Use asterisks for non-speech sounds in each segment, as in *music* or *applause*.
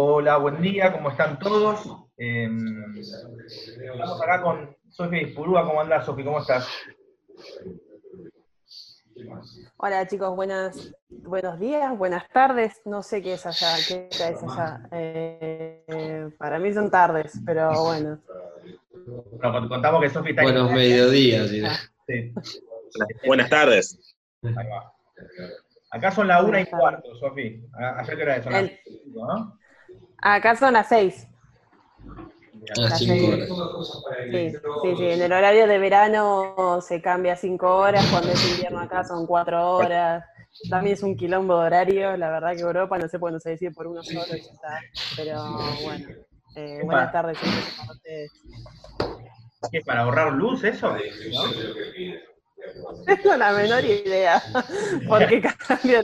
Hola, buen día, ¿cómo están todos? Em, estamos acá con Sofi Purúa, ¿cómo andás, Sofi? ¿Cómo estás? Hola chicos, buenas, buenos días, buenas tardes, no sé qué es allá, qué es allá. Eh, para mí son tardes, pero bueno. Bueno, contamos que Sofi está Buenos mediodías, sí. Buenas tardes. Ahí va. Acá son las una y cuarto, Sofi. ¿Ayer qué hora es? Son las cinco, ¿no? Acá son las seis. A las 5 horas. Sí, sí, sí, en el horario de verano se cambia a cinco horas, cuando es invierno acá son cuatro horas. También es un quilombo de horario, la verdad que Europa no sé cuándo se decide por uno solo y ya está. Pero bueno, eh, buenas tardes siempre para ustedes. ¿Qué, ¿Para ahorrar luz eso? ¿No? *laughs* Tengo la menor idea, *laughs* porque cambia.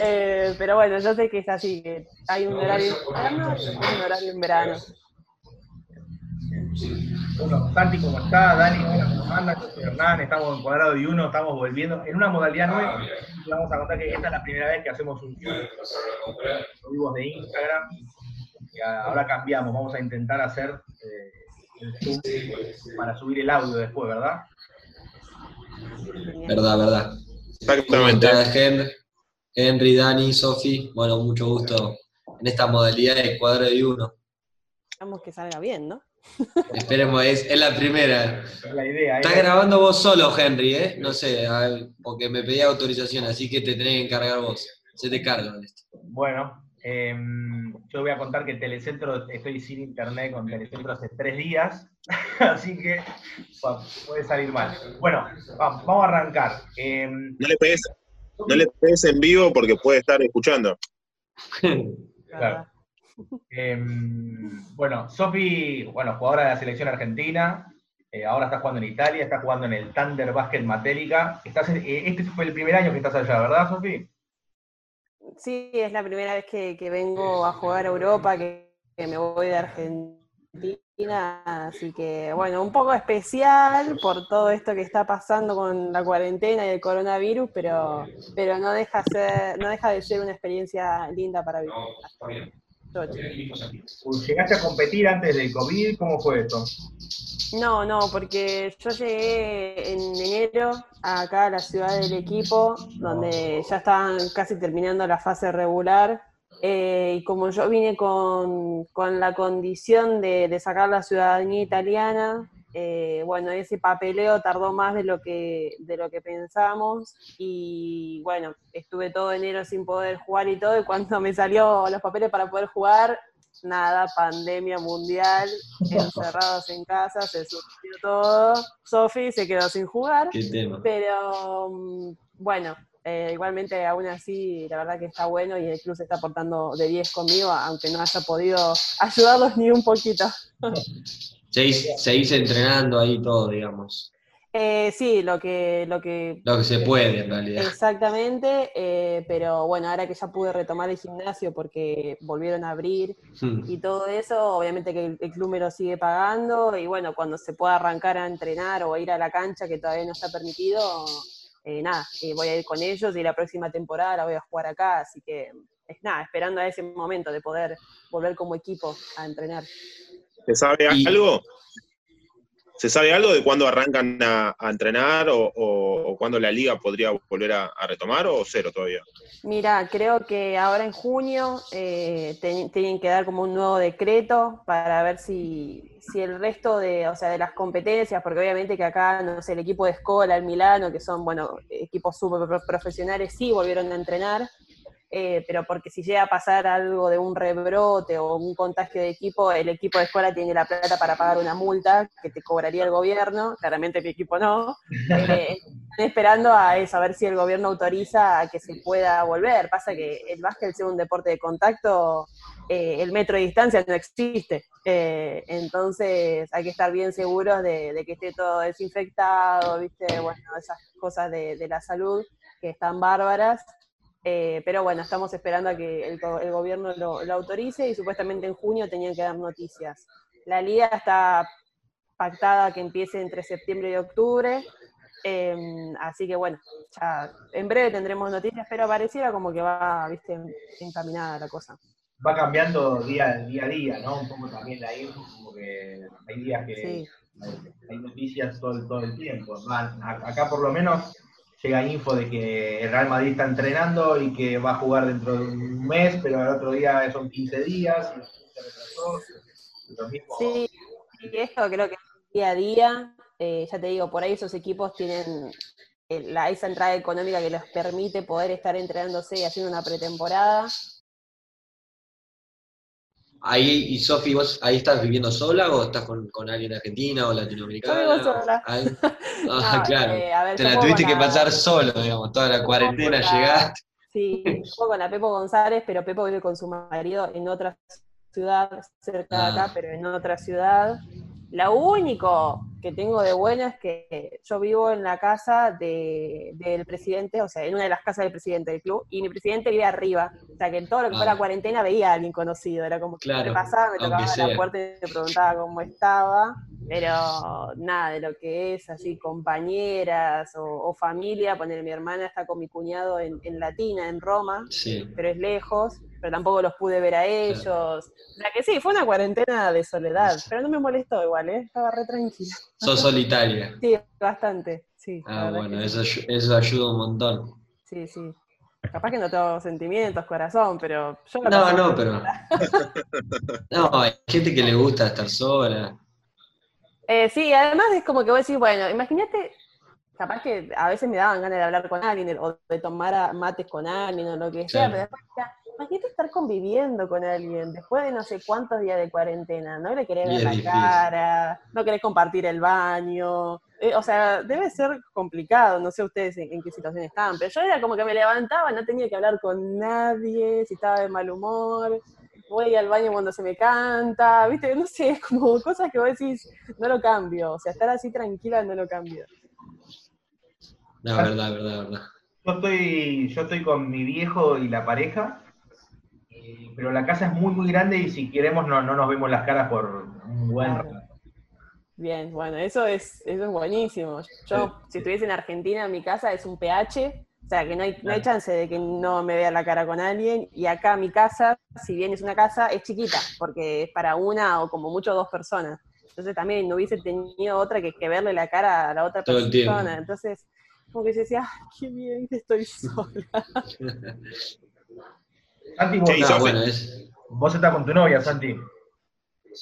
Eh, pero bueno, yo sé que es así, que hay un horario en invierno y un horario en verano. Bueno, Santi, ¿cómo está? Dani, hola, ¿cómo soy Hernán, estamos en Cuadrado de Uno, estamos volviendo en una modalidad nueva. Y vamos a contar que esta es la primera vez que hacemos un vivos de Instagram. Y ahora cambiamos, vamos a intentar hacer eh, el Zoom para subir el audio después, ¿verdad? Verdad, verdad. Exactamente. ¿Cómo estás, Hen- Henry, Dani, Sofi. Bueno, mucho gusto en esta modalidad de cuadro de uno. Esperamos que salga bien, ¿no? *laughs* Esperemos, es, es la primera. Es la idea. Estás ¿eh? grabando vos solo, Henry, ¿eh? No sé, ver, porque me pedí autorización, así que te tenés que encargar vos. Se te carga esto. Bueno, em, yo voy a contar que Telecentro, estoy sin internet con Telecentro hace tres días, *laughs* así que puede salir mal. Bueno, va- vamos a arrancar. Em, No le pegues, no le pegues en vivo porque puede estar escuchando. Claro. em, bueno, Sofi, bueno, jugadora de la selección argentina, eh, ahora está jugando en Italia, está jugando en el Thunder Basket. Estás en- eh, este fue el primer año que estás allá, ¿verdad, Sofi? Sí, es la primera vez que, que vengo a jugar a Europa, que, que me voy de Argentina, así que bueno, un poco especial por todo esto que está pasando con la cuarentena y el coronavirus, pero, pero no, deja ser, no deja de ser una experiencia linda para vivir. ¿Llegaste a competir antes del COVID? ¿Cómo fue esto? No, no, porque yo llegué en enero acá a la ciudad del equipo, donde ya estaban casi terminando la fase regular. eh, y como yo vine con, con la condición de, de sacar la ciudadanía italiana, eh, bueno, ese papeleo tardó más de lo que de lo que pensamos y bueno, estuve todo enero sin poder jugar y todo y cuando me salió los papeles para poder jugar, nada, pandemia mundial, *laughs* encerrados en casa, se suspendió todo. Sofi se quedó sin jugar, Qué tema. pero mm, bueno, eh, igualmente aún así la verdad que está bueno y el club se está portando de 10 conmigo, aunque no haya podido *laughs* ayudarlos ni un poquito. *laughs* Seguís, seguís entrenando ahí todo, digamos. Eh, sí, lo que, lo que Lo que se puede, en realidad. exactamente, eh, pero bueno, ahora que ya pude retomar el gimnasio porque volvieron a abrir Hmm. y todo eso, obviamente que el, el club me lo sigue pagando y bueno, cuando se pueda arrancar a entrenar o a ir a la cancha que todavía no está permitido, eh, nada, eh, voy a ir con ellos y la próxima temporada la voy a jugar acá, así que es nada, esperando a ese momento de poder volver como equipo a entrenar. ¿Se sabe Y- algo? ¿Se sabe algo de cuándo arrancan a, a entrenar o, o- o cuándo la liga podría volver a, a retomar o cero todavía? Mira, creo que ahora en junio eh, ten- tienen que dar como un nuevo decreto para ver si, si el resto de, o sea, de las competencias, porque obviamente que acá, no sé, el equipo de Escola, el Milano, que son, bueno, equipos súper pro- profesionales, sí volvieron a entrenar, eh, pero porque si llega a pasar algo de un rebrote o un contagio de equipo, el equipo de escuela tiene la plata para pagar una multa que te cobraría el gobierno, claramente mi equipo no. Eh, *laughs* están esperando a eso, a ver si el gobierno autoriza a que se pueda volver. Pasa que el básquet, ser un deporte de contacto, eh, el metro de distancia no existe. Eh, entonces hay que estar bien seguros de, de que esté todo desinfectado, ¿viste? Bueno, esas cosas de, de la salud que están bárbaras. Eh, pero bueno, estamos esperando a que el, el gobierno lo, lo autorice y supuestamente en junio tenían que dar noticias. La liga está pactada que empiece entre septiembre y octubre, eh, así que bueno, ya en breve tendremos noticias, pero pareciera como que va, viste, encaminada la cosa. va cambiando día, día a día, ¿no? Un poco también la info, como que hay días que Sí. hay, hay noticias todo, el- todo el tiempo. Acá por lo menos llega info de que el Real Madrid está entrenando y que va a jugar dentro de un mes, pero el otro día son 15 días, Sí, y esto creo que día a día, eh, ya te digo, por ahí esos equipos tienen eh, la, esa entrada económica que les permite poder estar entrenándose y haciendo una pretemporada. Ahí, y Sofi, ¿vos ahí estás viviendo sola o estás con, con alguien de Argentina o latinoamericana? Yo sola. Ah, *laughs* No, *laughs* claro. eh, a ver, Te yo la tuviste que pasar solo, digamos, toda la cuarentena la- llegaste. Sí, juego con la Pepo González, pero Pepo vive con su marido en otra ciudad, cerca de Ah. acá, pero en otra ciudad. Lo único que tengo de bueno es que yo vivo en la casa de- del presidente, o sea, en una de las casas del presidente del club, y mi presidente vive arriba. O sea, que en todo lo que Ah. fue la cuarentena veía a alguien conocido. Era como que Claro, me pasaba, me tocaba sea. la puerta y me preguntaba cómo estaba. Pero nada, de lo que es así, compañeras o, o familia, poner mi hermana está con mi cuñado en, en Latina, en Roma, Sí. pero es lejos, pero tampoco los pude ver a ellos. O sea que sí, fue una cuarentena de soledad, pero no me molestó igual, ¿eh? estaba re tranquila. Sos solitaria. Sí, bastante, sí. Ah, bueno, eso, eso ayuda un montón. Sí, sí. Capaz que no tengo sentimientos, corazón, pero yo No, no, pero. *laughs* No, hay gente que le gusta estar sola. Eh, sí, además es como que vos decís, bueno, imagínate, capaz que a veces me daban ganas de hablar con alguien o de tomar mates con alguien o lo que sea, Claro. pero después, ya, imagínate estar conviviendo con alguien después de no sé cuántos días de cuarentena, no le querés ver la difícil. cara, no querés compartir el baño, eh, o sea, debe ser complicado, no sé ustedes en, en qué situación estaban, pero yo era como que me levantaba, no tenía que hablar con nadie, si estaba de mal humor, voy al baño cuando se me canta, viste, no sé, es *laughs* como cosas que vos decís, no lo cambio, o sea, estar así tranquila no lo cambio. No, verdad, verdad, verdad. Yo estoy, yo estoy con mi viejo y la pareja, eh, pero la casa es muy, muy grande y si queremos no, no nos vemos las caras por un buen Claro. rato. Bien, bueno, eso es, eso es buenísimo. Yo, si estuviese en Argentina, mi casa es un PH, o sea, que no hay, no hay chance de que no me vea la cara con alguien. Y acá mi casa, si bien es una casa, es chiquita, porque es para una o como mucho dos personas. Entonces también no hubiese tenido otra que, que verle la cara a la otra Todo persona. Entonces, como que se decía, "Ah, qué bien que estoy *laughs* sola. *laughs* Santi, vos, No, Sofi. bueno, es, vos estás con tu novia, Santi.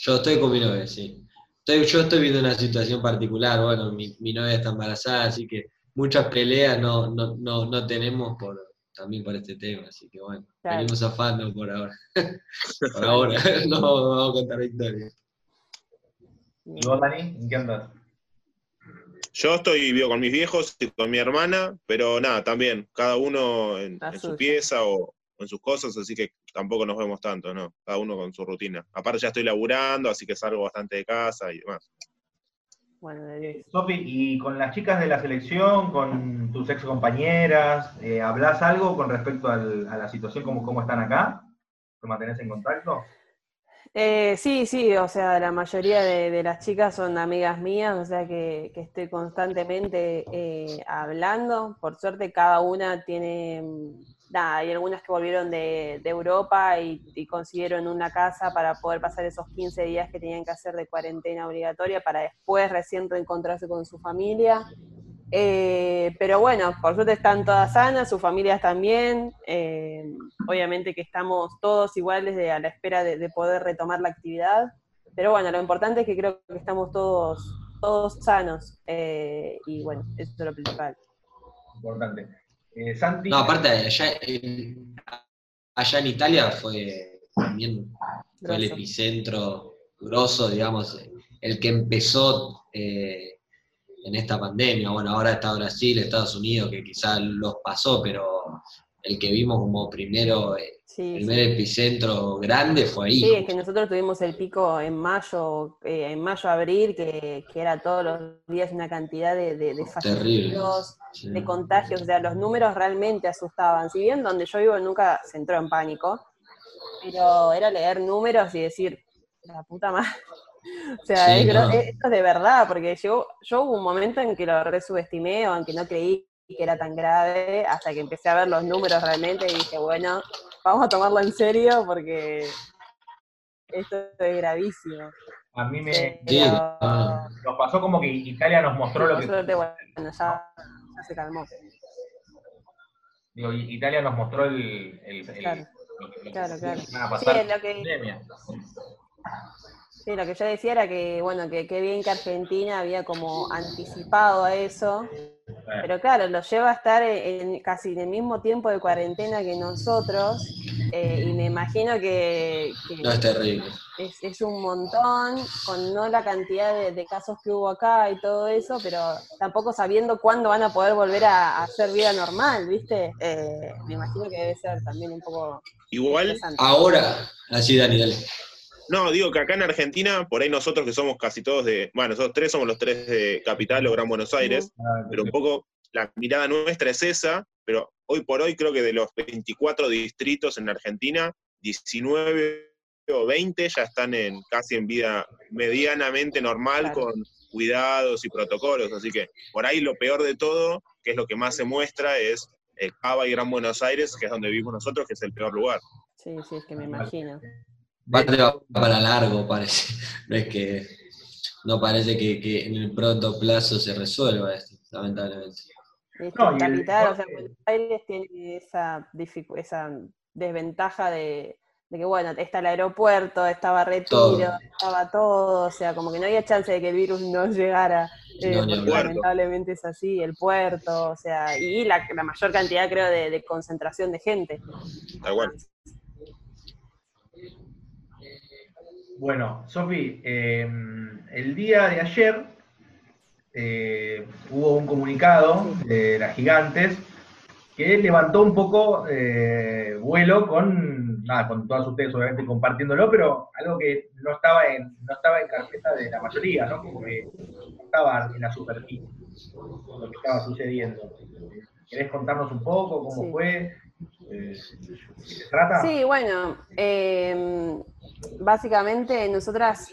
yo estoy con mi novia, sí. Estoy, yo estoy viendo una situación particular, bueno, mi, mi novia está embarazada, así que muchas peleas no, no, no, no tenemos por, también por este tema, así que bueno, Claro. venimos zafando por ahora. *laughs* por ahora, *laughs* no vamos a contar victoria. ¿Y vos, Dani? ¿En qué andas? Yo estoy vivo con mis viejos y con mi hermana, pero nada, también, cada uno en, su pieza o en sus cosas, así que tampoco nos vemos tanto, ¿no? Cada uno con su rutina. Aparte ya estoy laburando, así que salgo bastante de casa y demás. Bueno, de diez. Sofi, y con las chicas de la selección, con tus ex compañeras, eh, ¿hablas algo con respecto al- a la situación, cómo, cómo están acá? ¿Te mantenés en contacto? Eh, sí, sí, o sea, la mayoría de, de las chicas son amigas mías, o sea que, que estoy constantemente eh, hablando. Por suerte cada una tiene, nada, hay algunas que volvieron de, de Europa y, consiguieron una casa para poder pasar esos 15 días que tenían que hacer de cuarentena obligatoria para después recién reencontrarse con su familia. Eh, pero bueno, por suerte están todas sanas, sus familias también. eh, obviamente que estamos todos iguales a la espera de, de poder retomar la actividad. Pero bueno, lo importante es que creo que estamos todos, todos sanos. eh, y bueno, eso es lo principal. Importante. Eh, Santi, No, aparte, allá en, allá en Italia fue también fue el epicentro grosso, digamos, el que empezó eh, en esta pandemia. Bueno, ahora está Brasil, Estados Unidos, que quizás los pasó, pero el que vimos como primero, eh, Sí, primer sí. epicentro grande fue ahí. Sí, es que nosotros tuvimos el pico en mayo, eh, en mayo-abril, que, que era todos los días una cantidad de, de, de fallecidos, Sí. de contagios, o sea, los números realmente asustaban. Si bien donde yo vivo nunca se entró en pánico, pero era leer números y decir, la puta madre. *laughs* O sea, no. es- esto es de verdad, porque yo, yo hubo un momento en que lo resubestimé o en que no creí que era tan grave hasta que empecé a ver los números realmente y dije, bueno, vamos a tomarlo en serio porque esto es gravísimo. A mí me Pero- nos pasó como que Italia nos mostró lo que bueno, ya, ya se calmó. digo, Italia nos mostró el, el, el- Claro. lo que- lo que Claro, Sí, lo que, pandemia. Sí, lo que yo decía era que, bueno, que qué bien que Argentina había como anticipado a eso, pero claro, lo lleva a estar en, en casi en el mismo tiempo de cuarentena que nosotros, eh, y me imagino que, que No es terrible. es, es un montón, con no la cantidad de, de casos que hubo acá y todo eso, pero tampoco sabiendo cuándo van a poder volver a, a hacer vida normal, ¿viste? Eh, me imagino que debe ser también un poco Igual. Ahora, así Dani, dale. No, digo que acá en Argentina, por ahí nosotros que somos casi todos de, bueno, nosotros tres somos los tres de Capital o Gran Buenos Aires, pero un poco la mirada nuestra es esa, pero hoy por hoy creo que de los 24 distritos en Argentina, 19 o 20 ya están en casi en vida medianamente normal con cuidados y protocolos, así que por ahí lo peor de todo, que es lo que más se muestra, es el Cava y Gran Buenos Aires, que es donde vivimos nosotros, que es el peor lugar. Sí, sí, es que me imagino. Aparte va para largo, parece. *laughs* No es que. No parece que, que en el pronto plazo se resuelva esto, lamentablemente. Viste, No, Capital, o sea, deporte- Buenos Aires tiene esa, desventaja de, de que, bueno, está el aeropuerto, estaba Retiro, Todo. estaba todo, o sea, como que no había chance de que el virus no llegara, eh, No, porque lamentablemente es así, el puerto, o sea, y la, la mayor cantidad, creo, de, de concentración de gente. Tal cual. Bueno, Sofi, eh, el día de ayer eh, hubo un comunicado de las gigantes que levantó un poco eh, vuelo con, nada, con todas ustedes obviamente compartiéndolo, pero algo que no estaba en, no estaba en carpeta de la mayoría, ¿no? Como que no estaba en la superficie lo que estaba sucediendo. ¿Querés contarnos un poco cómo Sí. fue? Eh. Sí, bueno, eh, básicamente nosotras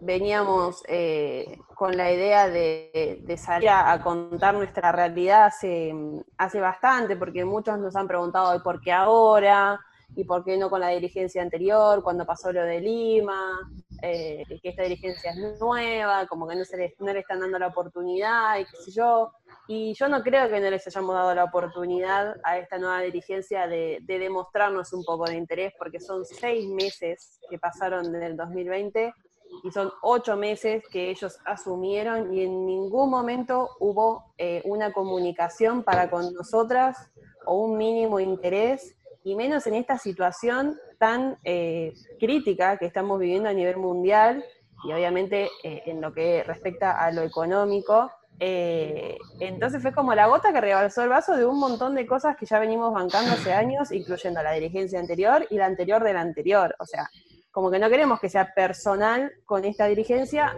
veníamos eh, con la idea de, salir a, contar nuestra realidad hace, hace bastante, porque muchos nos han preguntado ¿y por qué ahora, y por qué no con la dirigencia anterior, cuando pasó lo de Lima, eh, que esta dirigencia es nueva, como que no, se le, no le están dando la oportunidad, y qué sé yo. Y yo no creo que no les hayamos dado la oportunidad a esta nueva dirigencia de, de demostrarnos un poco de interés, porque son seis meses que pasaron desde el 2020 y son ocho meses que ellos asumieron y en ningún momento hubo eh, una comunicación para con nosotras o un mínimo interés, y menos en esta situación tan eh, crítica que estamos viviendo a nivel mundial y obviamente eh, en lo que respecta a lo económico. Eh, entonces fue como la gota que rebalsó el vaso de un montón de cosas que ya venimos bancando hace años, incluyendo la dirigencia anterior y la anterior de la anterior. O sea, como que no queremos que sea personal con esta dirigencia,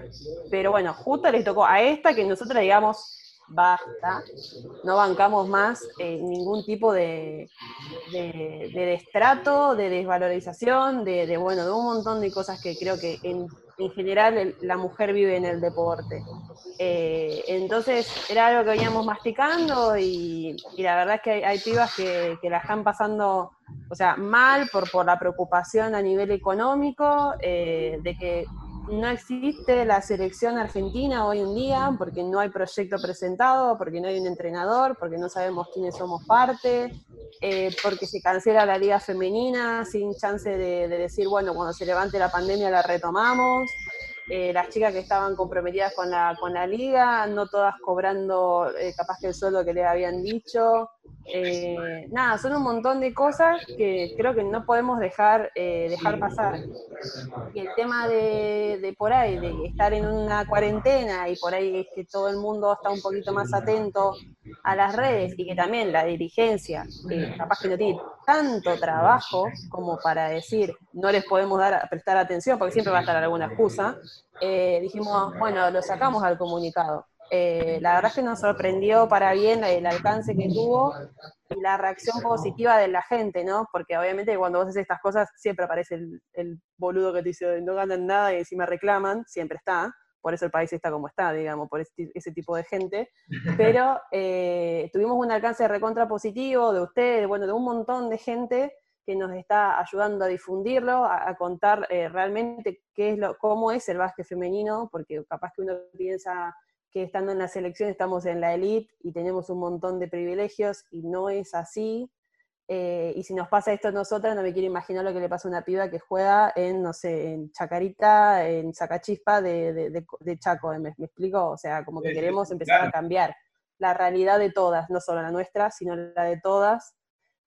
pero bueno, justo les tocó a esta que nosotros digamos, basta, no bancamos más eh, ningún tipo de, de, de destrato, de desvalorización, de, bueno, de un montón de cosas que creo que en, en general la mujer vive en el deporte. Eh, entonces era algo que veníamos masticando y, y la verdad es que hay, hay pibas que, que la están pasando, o sea, mal por, por la preocupación a nivel económico, eh, de que no existe la selección argentina hoy en día porque no hay proyecto presentado, porque no hay un entrenador, porque no sabemos quiénes somos parte, eh, porque se cancela la liga femenina sin chance de, de decir, bueno, cuando se levante la pandemia la retomamos. Eh, las chicas que estaban comprometidas con la, con la liga, no todas cobrando eh, capaz que el sueldo que les habían dicho. Eh, nada, son un montón de cosas que creo que no podemos dejar, eh, dejar pasar. Y el tema de, por ahí, de estar en una cuarentena y por ahí es que todo el mundo está un poquito más atento a las redes y que también la dirigencia, eh, capaz que no tiene tanto trabajo como para decir no les podemos dar prestar atención porque siempre va a estar alguna excusa, eh, dijimos, bueno, lo sacamos al comunicado. Eh, la verdad es que nos sorprendió para bien el alcance que tuvo y la reacción positiva de la gente, ¿no? Porque obviamente cuando vos haces estas cosas siempre aparece el, el boludo que te dice no ganan nada y encima reclaman, siempre está, por eso el país está como está, digamos, por ese, tipo de gente, *laughs* pero eh, tuvimos un alcance recontra positivo de ustedes, bueno, de un montón de gente que nos está ayudando a difundirlo, a, contar eh, realmente qué es lo, cómo es el básquet femenino, porque capaz que uno piensa que estando en la selección estamos en la elite y tenemos un montón de privilegios y no es así. Eh, y si nos pasa esto a nosotras, no me quiero imaginar lo que le pasa a una piba que juega en, no sé, en Chacarita, en Sacachispa de, de, Chaco, ¿me, explico? O sea, como que queremos empezar a cambiar la realidad de todas, no solo la nuestra, sino la de todas.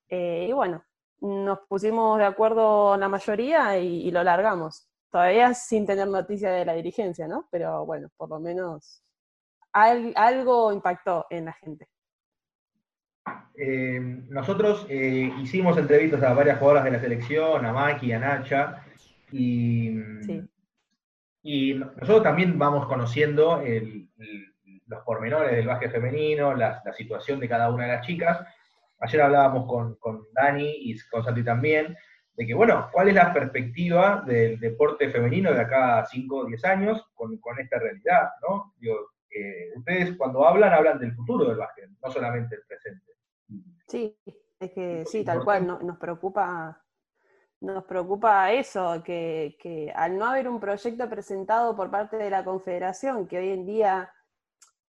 Eh, y bueno, nos pusimos de acuerdo la mayoría y, y, lo largamos. Todavía sin tener noticia de la dirigencia, ¿no? Pero bueno, por lo menos algo impactó en la gente. Eh, nosotros eh, hicimos entrevistas a varias jugadoras de la selección, a Maki, a Nacha, y, y nosotros también vamos conociendo los pormenores del básquet femenino, la, situación de cada una de las chicas. Ayer hablábamos con, Dani y con Santi también, de que, bueno, ¿cuál es la perspectiva del deporte femenino de acá a 5 o 10 años con, esta realidad? ¿no? Eh, ustedes cuando hablan, hablan del futuro del básquet, no solamente el presente. Sí, es que sí, tal cual, nos preocupa nos preocupa eso, que, al no haber un proyecto presentado por parte de la Confederación, que hoy en día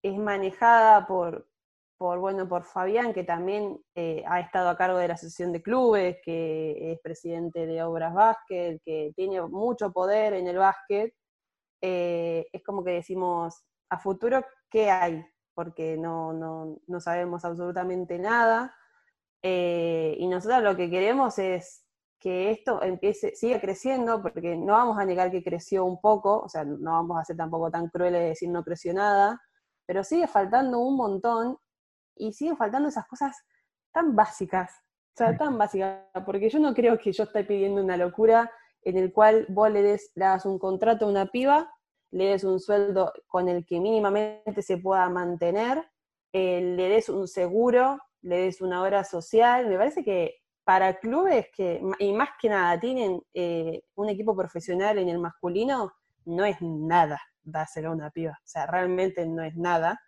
es manejada por, por, bueno, por Fabián, que también eh, ha estado a cargo de la Asociación de Clubes, que es presidente de Obras Básquet, que tiene mucho poder en el básquet, eh, es como que decimos, a futuro, ¿qué hay? Porque no, no, sabemos absolutamente nada. Eh, y nosotros lo que queremos es que esto empiece, siga creciendo, porque no vamos a negar que creció un poco, o sea, no vamos a ser tampoco tan crueles de decir no creció nada, pero sigue faltando un montón y siguen faltando esas cosas tan básicas, o sea, tan básicas, porque yo no creo que yo esté pidiendo una locura en el cual vos le des, le das un contrato a una piba le des un sueldo con el que mínimamente se pueda mantener, eh, le des un seguro, le des una hora social. Me parece que para clubes que, y más que nada, tienen eh, un equipo profesional en el masculino, no es nada dárselo a una piba. O sea, realmente no es nada.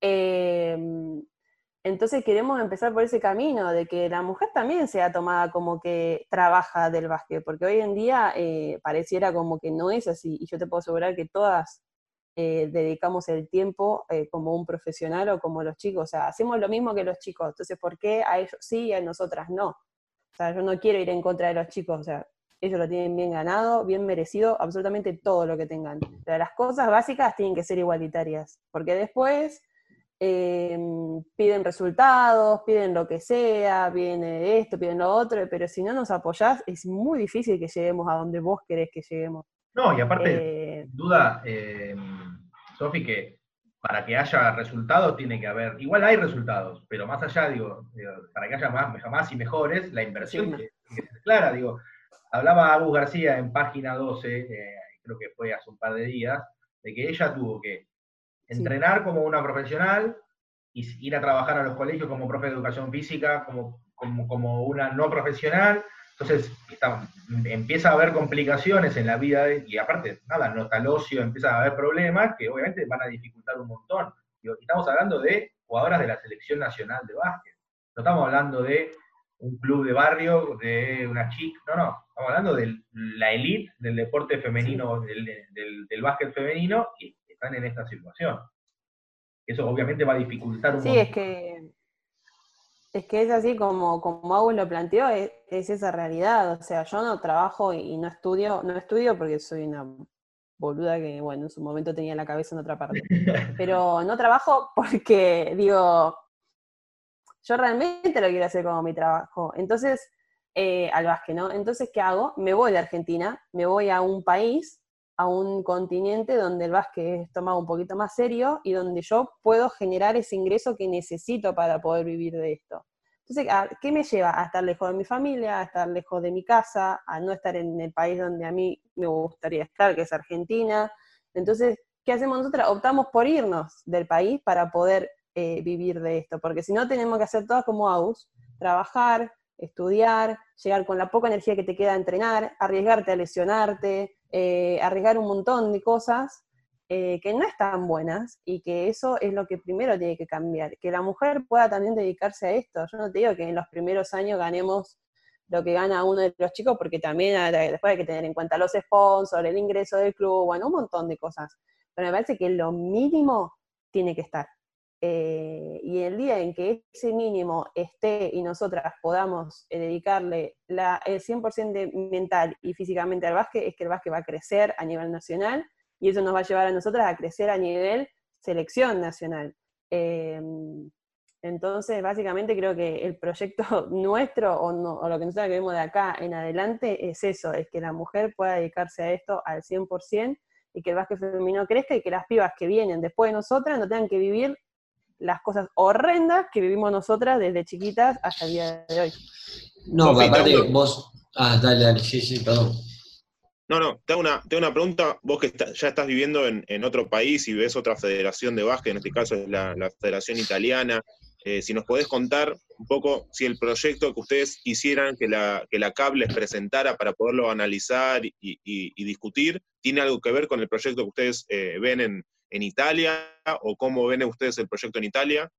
Eh, entonces queremos empezar por ese camino de que la mujer también sea tomada como que trabaja del básquet, porque hoy en día eh, pareciera como que no es así, y yo te puedo asegurar que todas eh, dedicamos el tiempo eh, como un profesional o como los chicos, o sea, hacemos lo mismo que los chicos, entonces ¿por qué a ellos sí y a nosotras no? O sea, yo no quiero ir en contra de los chicos, o sea, ellos lo tienen bien ganado, bien merecido, absolutamente todo lo que tengan. Pero las cosas básicas tienen que ser igualitarias, porque después Em, piden resultados, piden lo que sea, piden esto, piden lo otro, pero si no nos apoyás es muy difícil que lleguemos a donde vos querés que lleguemos. No, y aparte, eh, duda, eh, Sofi, que para que haya resultados tiene que haber, igual hay resultados, pero más allá, digo, para que haya más, más y mejores, la inversión que, que ser clara, digo, hablaba Agus García en página 12, eh, creo que fue hace un par de días, de que ella tuvo que entrenar como una profesional y ir a trabajar a los colegios como profe de educación física, como, como, una no profesional. Entonces empieza a haber complicaciones en la vida y aparte, nada, nota el ocio, empieza a haber problemas que obviamente van a dificultar un montón. estamos hablando de jugadoras de la selección nacional de básquet. No estamos hablando de un club de barrio, de una chica, no, no, estamos hablando de la elite del deporte femenino, del, del, del básquet femenino, y están en esta situación. Eso obviamente va a dificultar un sí, es que es que es así como, como Agus lo planteó, es, esa realidad. O sea, yo no trabajo y no estudio, no estudio porque soy una boluda que, bueno, en su momento tenía la cabeza en otra parte. *laughs* Pero no trabajo porque, digo, yo realmente lo quiero hacer como mi trabajo. Entonces, eh, al básquet, ¿no? Entonces, ¿qué hago? Me voy de Argentina, me voy a un país a un continente donde el básquet es tomado un poquito más serio y donde yo puedo generar ese ingreso que necesito para poder vivir de esto. Entonces, ¿qué me lleva? A estar lejos de mi familia, a estar lejos de mi casa, a no estar en el país donde a mí me gustaría estar, que es Argentina. Entonces, ¿qué hacemos nosotros? Optamos por irnos del país para poder eh, vivir de esto, porque si no tenemos que hacer todas como AUS, trabajar, estudiar, llegar con la poca energía que te queda a entrenar, arriesgarte a lesionarte, eh, arriesgar un montón de cosas eh, que no están buenas y que eso es lo que primero tiene que cambiar, que la mujer pueda también dedicarse a esto. Yo no te digo que en los primeros años ganemos lo que gana uno de los chicos, porque también después hay que tener en cuenta los sponsors, el ingreso del club, bueno, un montón de cosas. Pero me parece que lo mínimo tiene que estar. Eh, y el día en que ese mínimo esté y nosotras podamos eh, dedicarle la, el 100% de mental y físicamente al básquet, es que el básquet va a crecer a nivel nacional y eso nos va a llevar a nosotras a crecer a nivel selección nacional. Em, entonces, básicamente creo que el proyecto *laughs* nuestro o, o lo que nosotros queremos de acá en adelante es eso, es que la mujer pueda dedicarse a esto al 100% y que el básquet femenino crezca y que las pibas que vienen después de nosotras no tengan que vivir las cosas horrendas que vivimos nosotras desde chiquitas hasta el día de hoy. No, aparte vos... Ah, dale, dale, sí, sí, perdón. No, no, te hago una, una pregunta, vos que ya estás viviendo en, otro país y ves otra federación de básquet, en este caso es la, Federación Italiana, eh, si nos podés contar un poco si el proyecto que ustedes quisieran que la, que la CAP les presentara para poderlo analizar y, discutir, ¿tiene algo que ver con el proyecto que ustedes eh, ven en, en Italia o cómo ven ustedes el proyecto en Italia?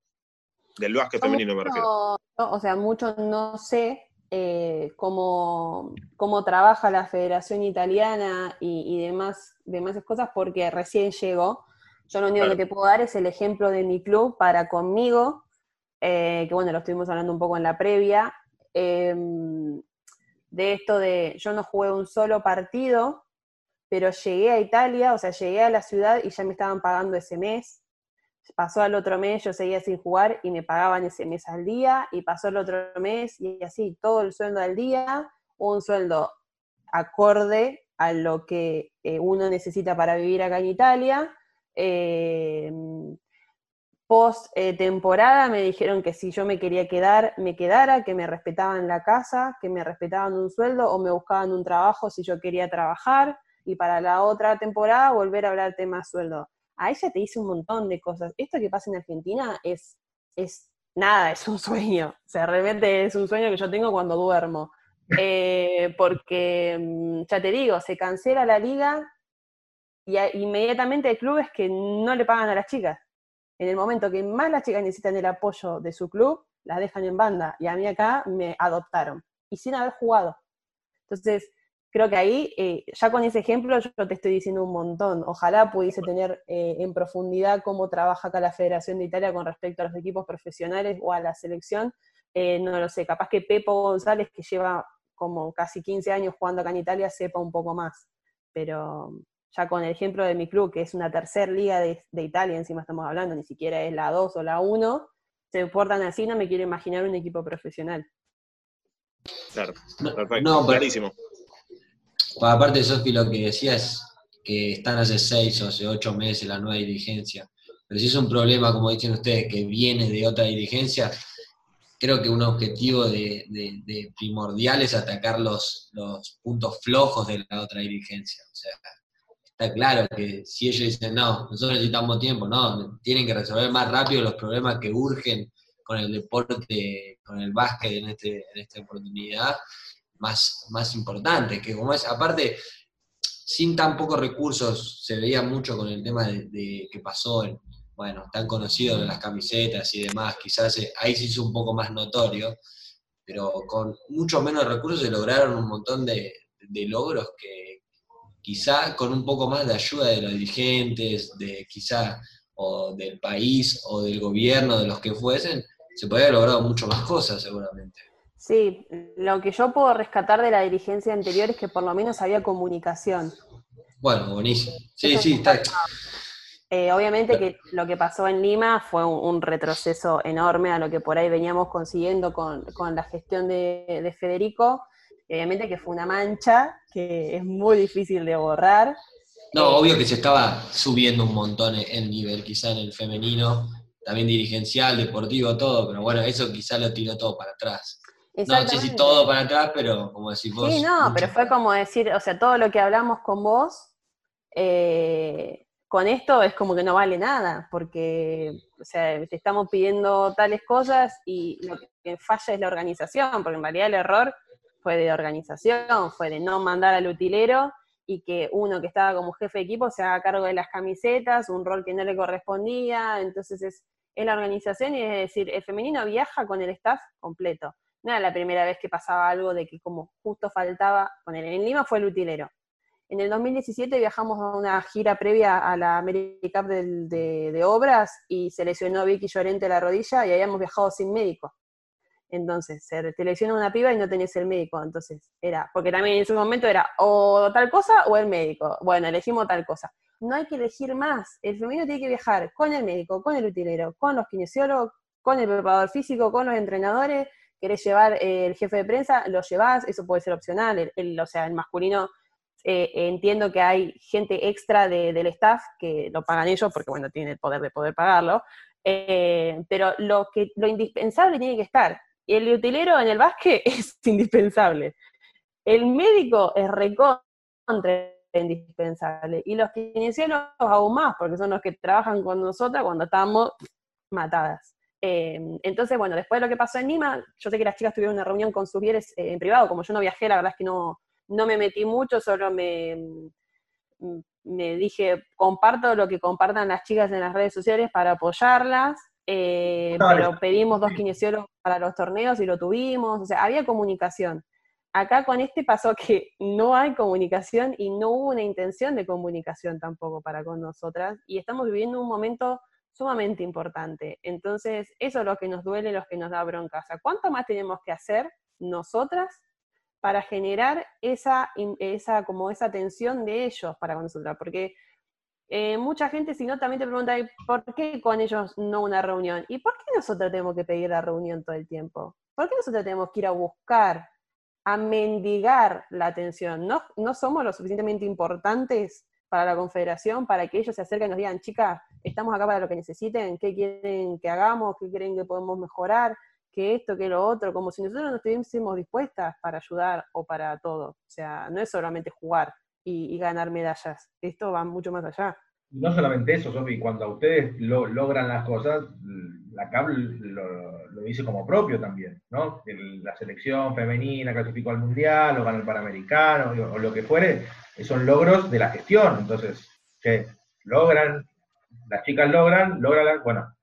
Del básquet femenino me refiero. o sea, mucho no sé eh, cómo, cómo, trabaja la Federación Italiana y, demás, demás cosas porque recién llegó. Yo lo único que te puedo dar es el ejemplo de mi club para conmigo, eh, que bueno, lo estuvimos hablando un poco en la previa, em, de esto de yo no jugué un solo partido pero llegué a Italia, o sea, llegué a la ciudad y ya me estaban pagando ese mes. Pasó al otro mes, yo seguía sin jugar y me pagaban ese mes al día, y pasó el otro mes y así, todo el sueldo al día, un sueldo acorde a lo que eh, uno necesita para vivir acá en Italia. Eh, post eh, temporada me dijeron que si yo me quería quedar, me quedara, que me respetaban la casa, que me respetaban un sueldo o me buscaban un trabajo si yo quería trabajar y para la otra temporada volver a hablar tema sueldo. A ella te dice un montón de cosas. Esto que pasa en Argentina es, es nada, es un sueño. O sea, realmente es un sueño que yo tengo cuando duermo. Eh, porque, mm, ya te digo, se cancela la liga y inmediatamente hay clubes que no le pagan a las chicas. En el momento que más las chicas necesitan el apoyo de su club, las dejan en banda. Y a mí acá me adoptaron. Y sin haber jugado. Entonces, creo que ahí, eh, ya con ese ejemplo, yo te estoy diciendo un montón. Ojalá pudiese tener eh, en profundidad cómo trabaja acá la Federación de Italia con respecto a los equipos profesionales o a la selección. Eh, no lo sé, capaz que Pepo González, que lleva como casi 15 años jugando acá en Italia, sepa un poco más. Pero ya con el ejemplo de mi club, que es una tercera liga de, Italia, encima estamos hablando, ni siquiera es la 2 o la 1, se portan así, no me quiero imaginar un equipo profesional. Claro, no, clarísimo. Aparte, Sofi, lo que decía es que están hace seis o hace ocho meses la nueva dirigencia. Pero si es un problema, como dicen ustedes, que viene de otra dirigencia, creo que un objetivo de, primordial es atacar los, los puntos flojos de la otra dirigencia. O sea, está claro que si ellos dicen, no, nosotros necesitamos tiempo, no, tienen que resolver más rápido los problemas que urgen con el deporte, con el básquet en, este, en esta oportunidad, más, más importante, que como es, aparte, sin tan pocos recursos, se veía mucho con el tema de, que pasó, en, bueno, tan conocido de las camisetas y demás, quizás eh, ahí se hizo un poco más notorio, pero con mucho menos recursos se lograron un montón de, logros que quizá con un poco más de ayuda de los dirigentes, de quizá o del país o del gobierno, de los que fuesen, se podría haber logrado mucho más *laughs* cosas seguramente. Sí, lo que yo puedo rescatar de la dirigencia anterior es que por lo menos había comunicación. Bueno, buenísimo. Sí, sí, está. Eh, obviamente que lo que pasó en Lima fue un, retroceso enorme a lo que por ahí veníamos consiguiendo con, la gestión de, Federico. Obviamente que fue una mancha que es muy difícil de borrar. No, obvio que se estaba subiendo un montón el nivel, quizá en el femenino, también dirigencial, deportivo, todo, pero bueno, eso quizá lo tiró todo para atrás. No sé si todo para atrás, pero como decís vos. Sí, no, pero fue como decir, o sea, todo lo que hablamos con vos, eh, con esto es como que no vale nada, porque, o sea, te estamos pidiendo tales cosas y lo que falla es la organización, porque en realidad el error fue de organización, fue de no mandar al utilero y que uno que estaba como jefe de equipo se haga cargo de las camisetas, un rol que no le correspondía, entonces es, la organización y es decir, el femenino viaja con el staff completo. No era la primera vez que pasaba algo de que como justo faltaba, poner en Lima fue el utilero. En el 2017 viajamos a una gira previa a la America Cup de, obras y se lesionó Vicky Llorente la rodilla y habíamos viajado sin médico. Entonces, se te una piba y no tenés el médico. Entonces, era, porque también en su momento era o tal cosa o el médico. Bueno, elegimos tal cosa. No hay que elegir más. El femenino tiene que viajar con el médico, con el utilero, con los kinesiólogos, con el preparador físico, con los entrenadores. Querés llevar eh, el jefe de prensa, lo llevas, eso puede ser opcional. El, o sea, el masculino, eh, entiendo que hay gente extra del staff que lo pagan ellos porque, bueno, tienen el poder de poder pagarlo. Eh, pero lo, que, lo indispensable tiene que estar el utilero en el básquet *laughs* es indispensable. El médico es recontra indispensable. Y los kinesiólogos aún más, porque son los que trabajan con nosotras cuando estamos matadas. Eh, entonces, bueno, después de lo que pasó en Lima, yo sé que las chicas tuvieron una reunión con sus bienes eh, en privado, como yo no viajé, la verdad es que no, no me metí mucho, solo me, me dije, comparto lo que compartan las chicas en las redes sociales para apoyarlas, eh, pero pedimos dos kinesiólogos para los torneos y lo tuvimos, o sea, había comunicación. Acá con este pasó que no hay comunicación y no hubo una intención de comunicación tampoco para con nosotras y estamos viviendo un momento sumamente importante. Entonces, eso es lo que nos duele, lo que nos da bronca. O sea, ¿cuánto más tenemos que hacer nosotras para generar esa, esa, como esa tensión de ellos para con nosotras? Porque eh, mucha gente, si no, también te pregunta, ¿por qué con ellos no una reunión? ¿Y por qué nosotros tenemos que pedir la reunión todo el tiempo? ¿Por qué nosotros tenemos que ir a buscar, a mendigar la atención? ¿No, no somos lo suficientemente importantes para la confederación para que ellos se acerquen y nos digan, chicas, estamos acá para lo que necesiten, qué quieren que hagamos, qué creen que podemos mejorar, que esto, que lo otro, como si nosotros no estuviésemos dispuestas para ayudar o para todo. O sea, no es solamente jugar, y, ganar medallas. Esto va mucho más allá. No solamente eso, Sofi, cuando ustedes logran las cosas, la CAP lo, dice como propio también, ¿no? la selección femenina clasificó al Mundial, o gana el Panamericano, o, lo que fuere, son logros de la gestión. Entonces, que logran, las chicas logran, logran, bueno,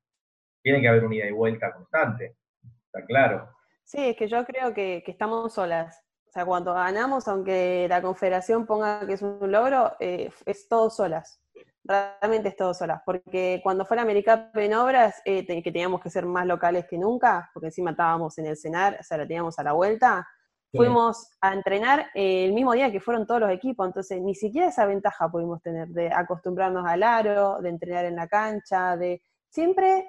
tiene que haber un ida y vuelta constante, está claro. Sí, es que yo creo que, que estamos solas. O sea, cuando ganamos, aunque la confederación ponga que es un logro, eh, es todo solas. Realmente es todo solas. Porque cuando fue la América en obras, eh, que teníamos que ser más locales que nunca, porque encima estábamos en el cenar, o sea, la teníamos a la vuelta, fuimos a entrenar eh, el mismo día que fueron todos los equipos. Entonces, ni siquiera esa ventaja pudimos tener de acostumbrarnos al aro, de entrenar en la cancha, de siempre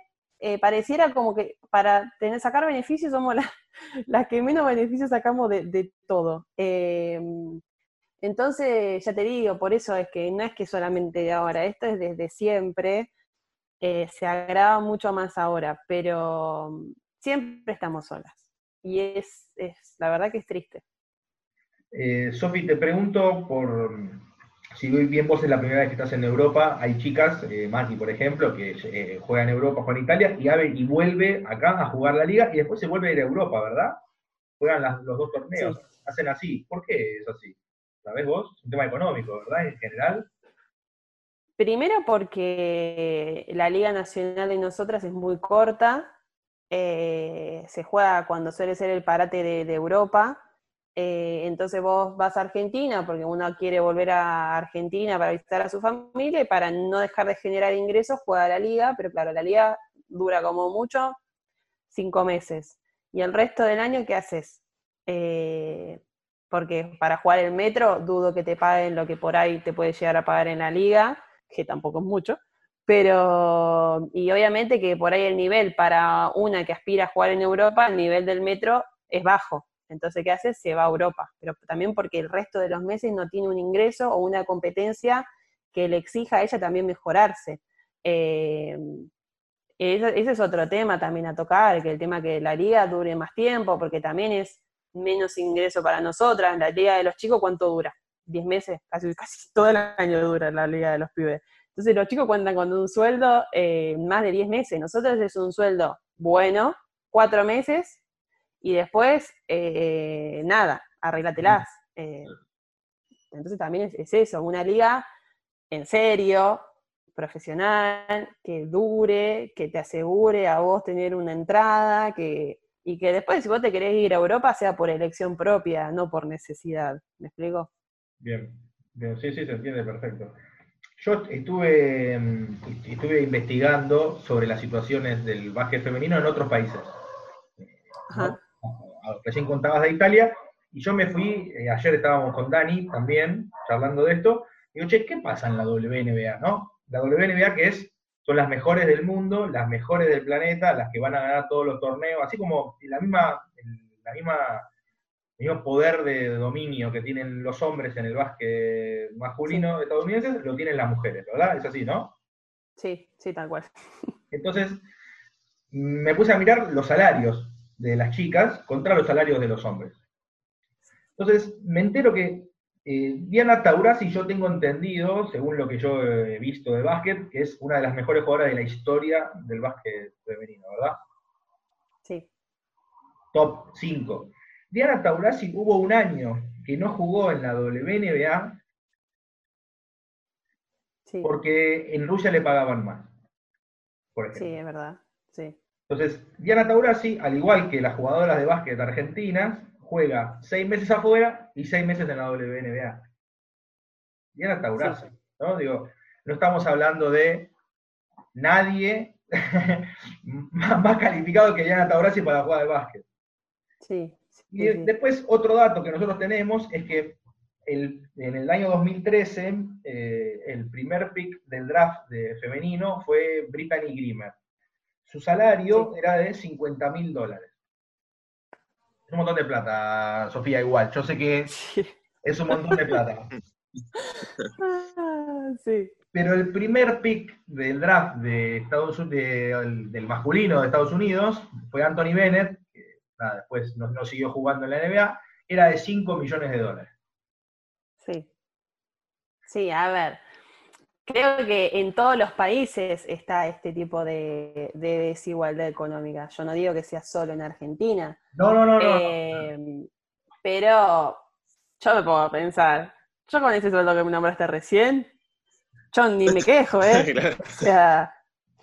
pareciera como que para tener, sacar beneficios somos la, *laughs* las que menos beneficios sacamos de, todo. Em, entonces, ya te digo, por eso es que no es que solamente de ahora, esto es desde siempre, eh, se agrava mucho más ahora, pero siempre estamos solas. Y es, la verdad que es triste. Eh, Sofi, te pregunto por, si bien vos es la primera vez que estás en Europa, hay chicas, eh, Mati por ejemplo, que eh, juega en Europa, juega en Italia, y, y vuelve acá a jugar la liga y después se vuelve a ir a Europa, ¿verdad? Juegan los dos torneos, hacen así. ¿Por qué es así? ¿Sabés vos? Es un tema económico, ¿verdad? En general. Primero porque la Liga Nacional de nosotras es muy corta, eh, se juega cuando suele ser el parate de Europa, eh, entonces vos vas a Argentina porque uno quiere volver a Argentina para visitar a su familia y para no dejar de generar ingresos juega la liga, pero claro, la liga dura como mucho cinco meses. ¿Y el resto del año qué haces? Eh, porque para jugar el metro dudo que te paguen lo que por ahí te puede llegar a pagar en la liga, que tampoco es mucho, pero, y obviamente que por ahí el nivel para una que aspira a jugar en Europa, el nivel del metro es bajo. Entonces, ¿qué hace? Se va a Europa, pero también porque el resto de los meses no tiene un ingreso o una competencia que le exija a ella también mejorarse. Eh, ese, es otro tema también a tocar, que el tema que la liga dure más tiempo, porque también es menos ingreso para nosotras. La liga de los chicos, ¿cuánto dura? ¿10 meses? Casi, casi todo el año dura la liga de los pibes. Entonces los chicos cuentan con un sueldo eh, más de 10 meses. Nosotros es un sueldo bueno, cuatro meses, y después, eh, nada, arréglatelas. Eh, Entonces también es, es eso, una liga en serio, profesional, que dure, que te asegure a vos tener una entrada, que, y que después si vos te querés ir a Europa sea por elección propia, no por necesidad. ¿Me explico? Bien, bien, sí, sí, se entiende perfecto. Yo estuve, mm, estuve investigando sobre las situaciones del básquet femenino en otros países. Ajá. Recién contabas de Italia, y yo me fui, eh, ayer estábamos con Dani también, charlando de esto, y digo, che, ¿qué pasa en la WNBA, no? La WNBA que es, son las mejores del mundo, las mejores del planeta, las que van a ganar todos los torneos, así como la misma, la misma, el mismo poder de dominio que tienen los hombres en el básquet masculino estadounidense, lo tienen las mujeres, ¿verdad? Es así, ¿no? Sí, sí, tal cual. *laughs* Entonces, me puse a mirar los salarios de las chicas contra los salarios de los hombres. Entonces, me entero que eh, Diana Taurasi, yo tengo entendido, según lo que yo he visto de básquet, que es una de las mejores jugadoras de la historia del básquet femenino, ¿verdad? Sí. Top 5. Diana Taurasi hubo un año que no jugó en la WNBA Sí, porque en Rusia le pagaban más. Por ejemplo. sí, es verdad. Sí. Entonces, Diana Taurasi, al igual que las jugadoras de básquet argentinas, juega seis meses afuera y seis meses en la WNBA. Diana Taurasi, ¿no? Digo, no estamos hablando de nadie *laughs* más calificado que Diana Taurasi para jugar de básquet. Sí. Y sí, después, otro dato que nosotros tenemos es que el- en el año 2013, eh, el primer pick del draft de femenino fue Brittany Grimmer. Su salario era de 50 mil dólares. Un montón de plata, Sofía, igual. Yo sé que *laughs* Sí. es un montón de plata. Ah, sí. Pero el primer pick del draft de Estados Unidos, del, del masculino de Estados Unidos fue Anthony Bennett, que nada, después no, no siguió jugando en la NBA, era de 5 millones de dólares. Sí. Sí, a ver. Creo que en todos los países está este tipo de, de desigualdad económica. Yo no digo que sea solo en Argentina, No, no, no, no. eh, pero yo me pongo a pensar, yo con ese sueldo que me nombraste recién, yo ni me quejo, ¿eh? *laughs* Claro. O sea,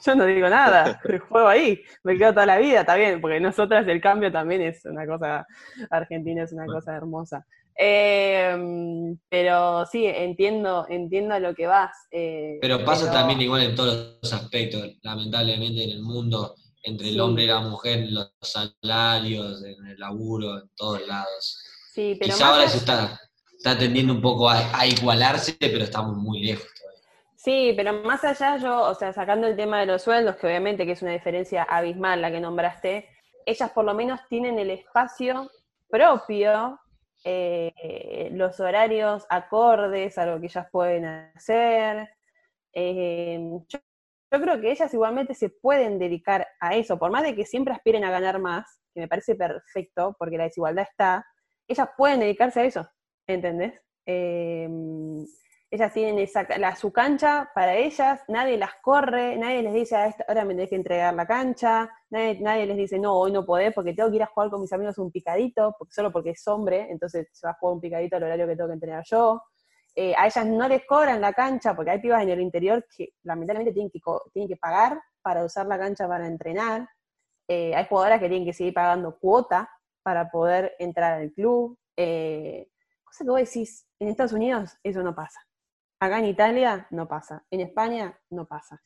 yo no digo nada, juego ahí, me quedo toda la vida, está bien, porque nosotras el cambio también es una cosa, Argentina es una cosa hermosa. Eh, pero sí, entiendo, entiendo a lo que vas. eh, Pero pasa pero- también igual en todos los aspectos, lamentablemente en el mundo, entre el hombre y la mujer, en los salarios, en el laburo, en todos lados. Sí, pero Quizá ahora se está, está tendiendo un poco a, a igualarse, pero estamos muy lejos todavía. Sí, pero más allá yo, o sea, sacando el tema de los sueldos, que obviamente que es una diferencia abismal la que nombraste, ellas por lo menos tienen el espacio propio, eh, los horarios acordes a lo que ellas pueden hacer. Eh, yo, yo creo que ellas igualmente se pueden dedicar a eso, por más de que siempre aspiren a ganar más, que me parece perfecto, porque la desigualdad está, ellas pueden dedicarse a eso, ¿entendés? Eh, ellas tienen esa, la, su cancha para ellas, nadie las corre, nadie les dice a esta hora me tenés que entregar la cancha, nadie, les dice no, hoy no podés porque tengo que ir a jugar con mis amigos un picadito, solo porque es hombre, entonces se va a jugar un picadito al horario que tengo que entrenar yo. Eh, a ellas no les cobran la cancha porque hay pibas en el interior que lamentablemente tienen que, tienen que pagar para usar la cancha para entrenar. Eh, hay jugadoras que tienen que seguir pagando cuota para poder entrar al club. Eh, cosa que vos decís, en Estados Unidos eso no pasa. Acá en Italia no pasa. En España no pasa.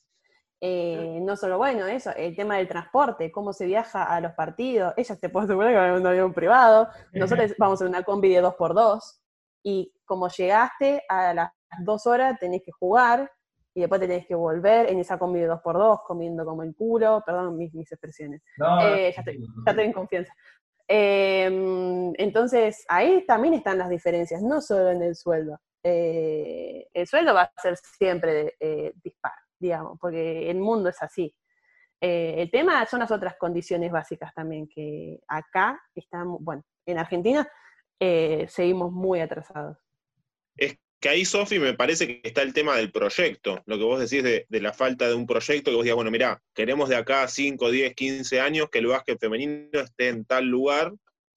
Eh, no solo bueno eso, el tema del transporte, cómo se viaja a los partidos. *laughs* Ellas te puedo asegurar que en un avión privado. Nosotros vamos en una combi de 2x2 y como llegaste a las dos horas tenés que jugar y después te tenés que volver en esa combi de 2x2 comiendo como el culo, perdón mis, mis expresiones. No, Eh, ya, estoy, ya estoy en confianza. Eh, entonces, ahí también están las diferencias, no solo en el sueldo. Eh, el sueldo va a ser siempre eh, dispar, digamos, porque el mundo es así. Eh, el tema son las otras condiciones básicas también, que acá estamos, bueno, en Argentina eh, seguimos muy atrasados. Es que ahí, Sofi, me parece que está el tema del proyecto, lo que vos decís de, la falta de un proyecto, que vos digas, bueno, mirá, queremos de acá a 5, 10, 15 años que el básquet femenino esté en tal lugar,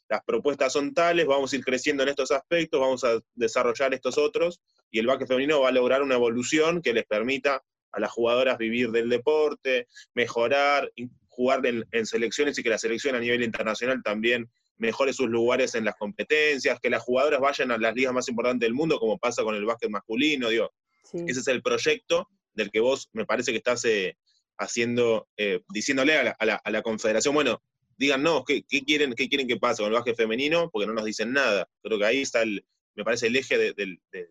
las propuestas son tales, vamos a ir creciendo en estos aspectos, vamos a desarrollar estos otros, y el básquet femenino va a lograr una evolución que les permita a las jugadoras vivir del deporte, mejorar, jugar en, en selecciones y que la selección a nivel internacional también mejore sus lugares en las competencias, que las jugadoras vayan a las ligas más importantes del mundo, como pasa con el básquet masculino, digo, Sí. ese es el proyecto del que vos me parece que estás eh, haciendo, eh, diciéndole a la, a, la, a la confederación, bueno, díganos ¿qué, qué, quieren, qué quieren que pase con el básquet femenino, porque no nos dicen nada. Creo que ahí está, el, me parece, el eje de, de, de,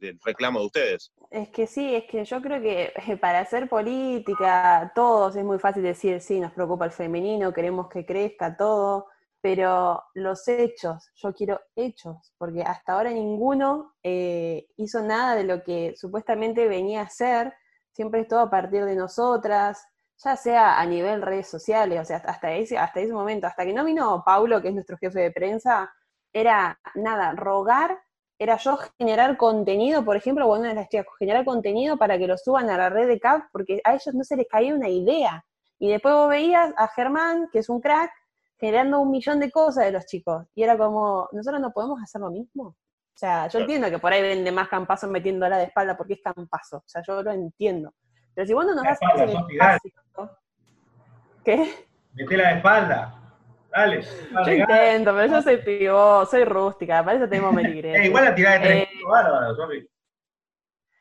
del reclamo de ustedes. Es que sí, es que yo creo que eh, para hacer política, todos es muy fácil decir, sí, nos preocupa el femenino, queremos que crezca todo, pero los hechos, yo quiero hechos, porque hasta ahora ninguno eh, hizo nada de lo que supuestamente venía a hacer, siempre es todo a partir de nosotras, ya sea a nivel redes sociales, o sea, hasta ese, hasta ese momento, hasta que no vino Paulo, que es nuestro jefe de prensa, era nada, rogar, era yo generar contenido, por ejemplo, bueno, de las chicas, generar contenido para que lo suban a la red de CAP, porque a ellos no se les caía una idea. Y después vos veías a Germán, que es un crack, generando un millón de cosas de los chicos. Y era como, ¿nosotros no podemos hacer lo mismo? O sea, yo Claro. entiendo que por ahí vende más campazo metiéndola de espalda porque es campazo. O sea, yo lo entiendo. Pero si vos no nos La das espalda, dale. espacio... ¿Qué? Metela de espalda. Dale. Yo dale, gana. intento, pero yo soy pivot, soy rústica, para eso tenemos *laughs* meligre. Eh, igual la tirada de tres Eh, bárbaro, Sofi.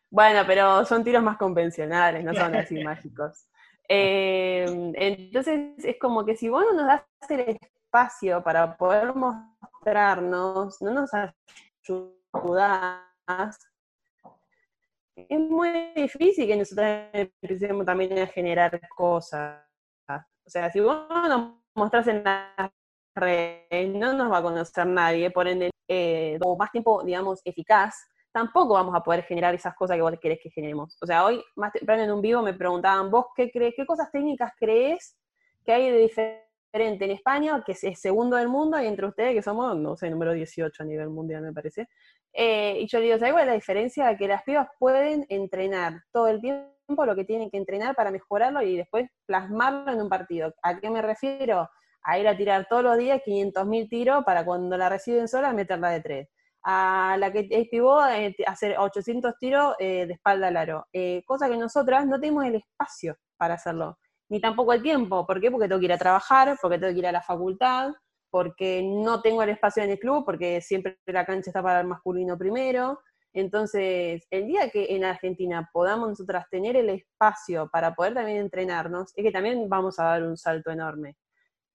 Bueno, pero son tiros más convencionales, no son así *laughs* mágicos. Eh, entonces es como que si vos no nos das el espacio para poder mostrarnos, no nos ayudás, es muy difícil que nosotros empecemos también a generar cosas. O sea, si vos no nos mostrás en las redes, no nos va a conocer nadie, por ende, eh, o más tiempo, digamos, eficaz, tampoco vamos a poder generar esas cosas que vos querés que generemos. O sea, hoy, más temprano en un vivo, me preguntaban, ¿vos qué crees, qué cosas técnicas crees que hay de diferente en España, que es segundo del mundo, y entre ustedes, que somos, no sé, número 18 a nivel mundial, me parece? Eh, y yo le digo, ¿sabes cuál es la diferencia? Que las pibas pueden entrenar todo el tiempo lo que tienen que entrenar para mejorarlo y después plasmarlo en un partido. ¿A qué me refiero? A ir a tirar todos los días 500.000 tiros para cuando la reciben sola meterla de tres a la que es pivot, eh, hacer 800 tiros eh, de espalda al aro. Eh, cosa que nosotras no tenemos el espacio para hacerlo, ni tampoco el tiempo. ¿Por qué? Porque tengo que ir a trabajar, porque tengo que ir a la facultad, porque no tengo el espacio en el club, porque siempre la cancha está para el masculino primero. Entonces, el día que en Argentina podamos nosotras tener el espacio para poder también entrenarnos, es que también vamos a dar un salto enorme.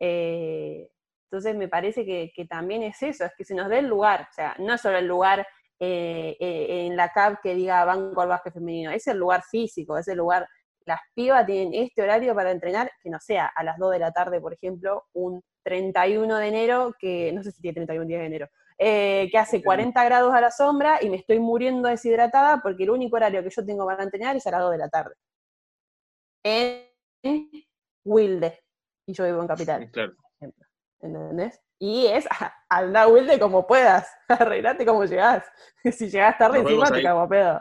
Eh, entonces me parece que, también es eso, es que se nos dé el lugar, o sea, no solo el lugar eh, eh, en la CAP que diga banco al básquet femenino, es el lugar físico, es el lugar, las pibas tienen este horario para entrenar, que no sea a las 2 de la tarde, por ejemplo, un 31 de enero, que no sé si tiene 31 días de enero, eh, que hace 40 grados a la sombra y me estoy muriendo deshidratada porque el único horario que yo tengo para entrenar es a las 2 de la tarde. En Wilde, y yo vivo en Capital. Claro. ¿entendés? Y es *laughs* anda Wilde como puedas, *laughs* arreglate como llegás. *laughs* si llegás tarde, encima te cago pedo.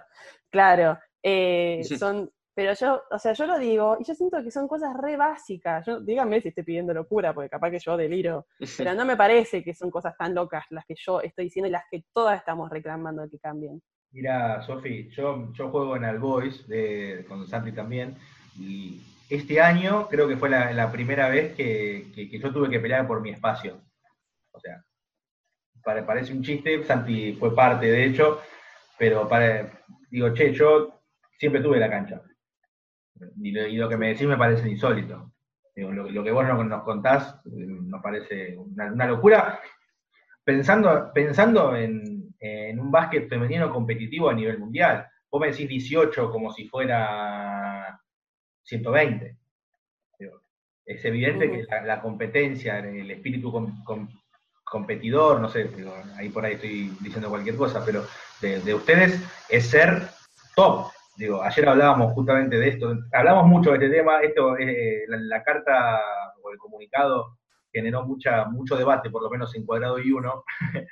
Claro, eh, son, pero yo, o sea, yo lo digo, y yo siento que son cosas re básicas. Yo, díganme si estoy pidiendo locura, porque capaz que yo deliro, pero *laughs* no me parece que son cosas tan locas las que yo estoy diciendo y las que todas estamos reclamando que cambien. Mira, Sofi, yo, yo juego en el Boys, de, con Santi también, y este año creo que fue la, la primera vez que, que, que, yo tuve que pelear por mi espacio. O sea, para, parece un chiste, Santi fue parte de hecho, pero para, digo, che, yo siempre tuve la cancha. Y lo, y lo que me decís me parece insólito. Digo, lo, lo, que vos nos, nos contás eh, nos parece una, una locura. Pensando, pensando en, en un básquet femenino competitivo a nivel mundial. Vos me decís 18 como si fuera 120. Es evidente uh -huh. que la, la, competencia, el espíritu com, com, competidor, no sé, digo, ahí por ahí estoy diciendo cualquier cosa, pero de, de, ustedes es ser top. Digo, ayer hablábamos justamente de esto, hablamos mucho de este tema, esto, eh, la, carta o el comunicado generó mucha, mucho debate, por lo menos en cuadrado y uno, *laughs*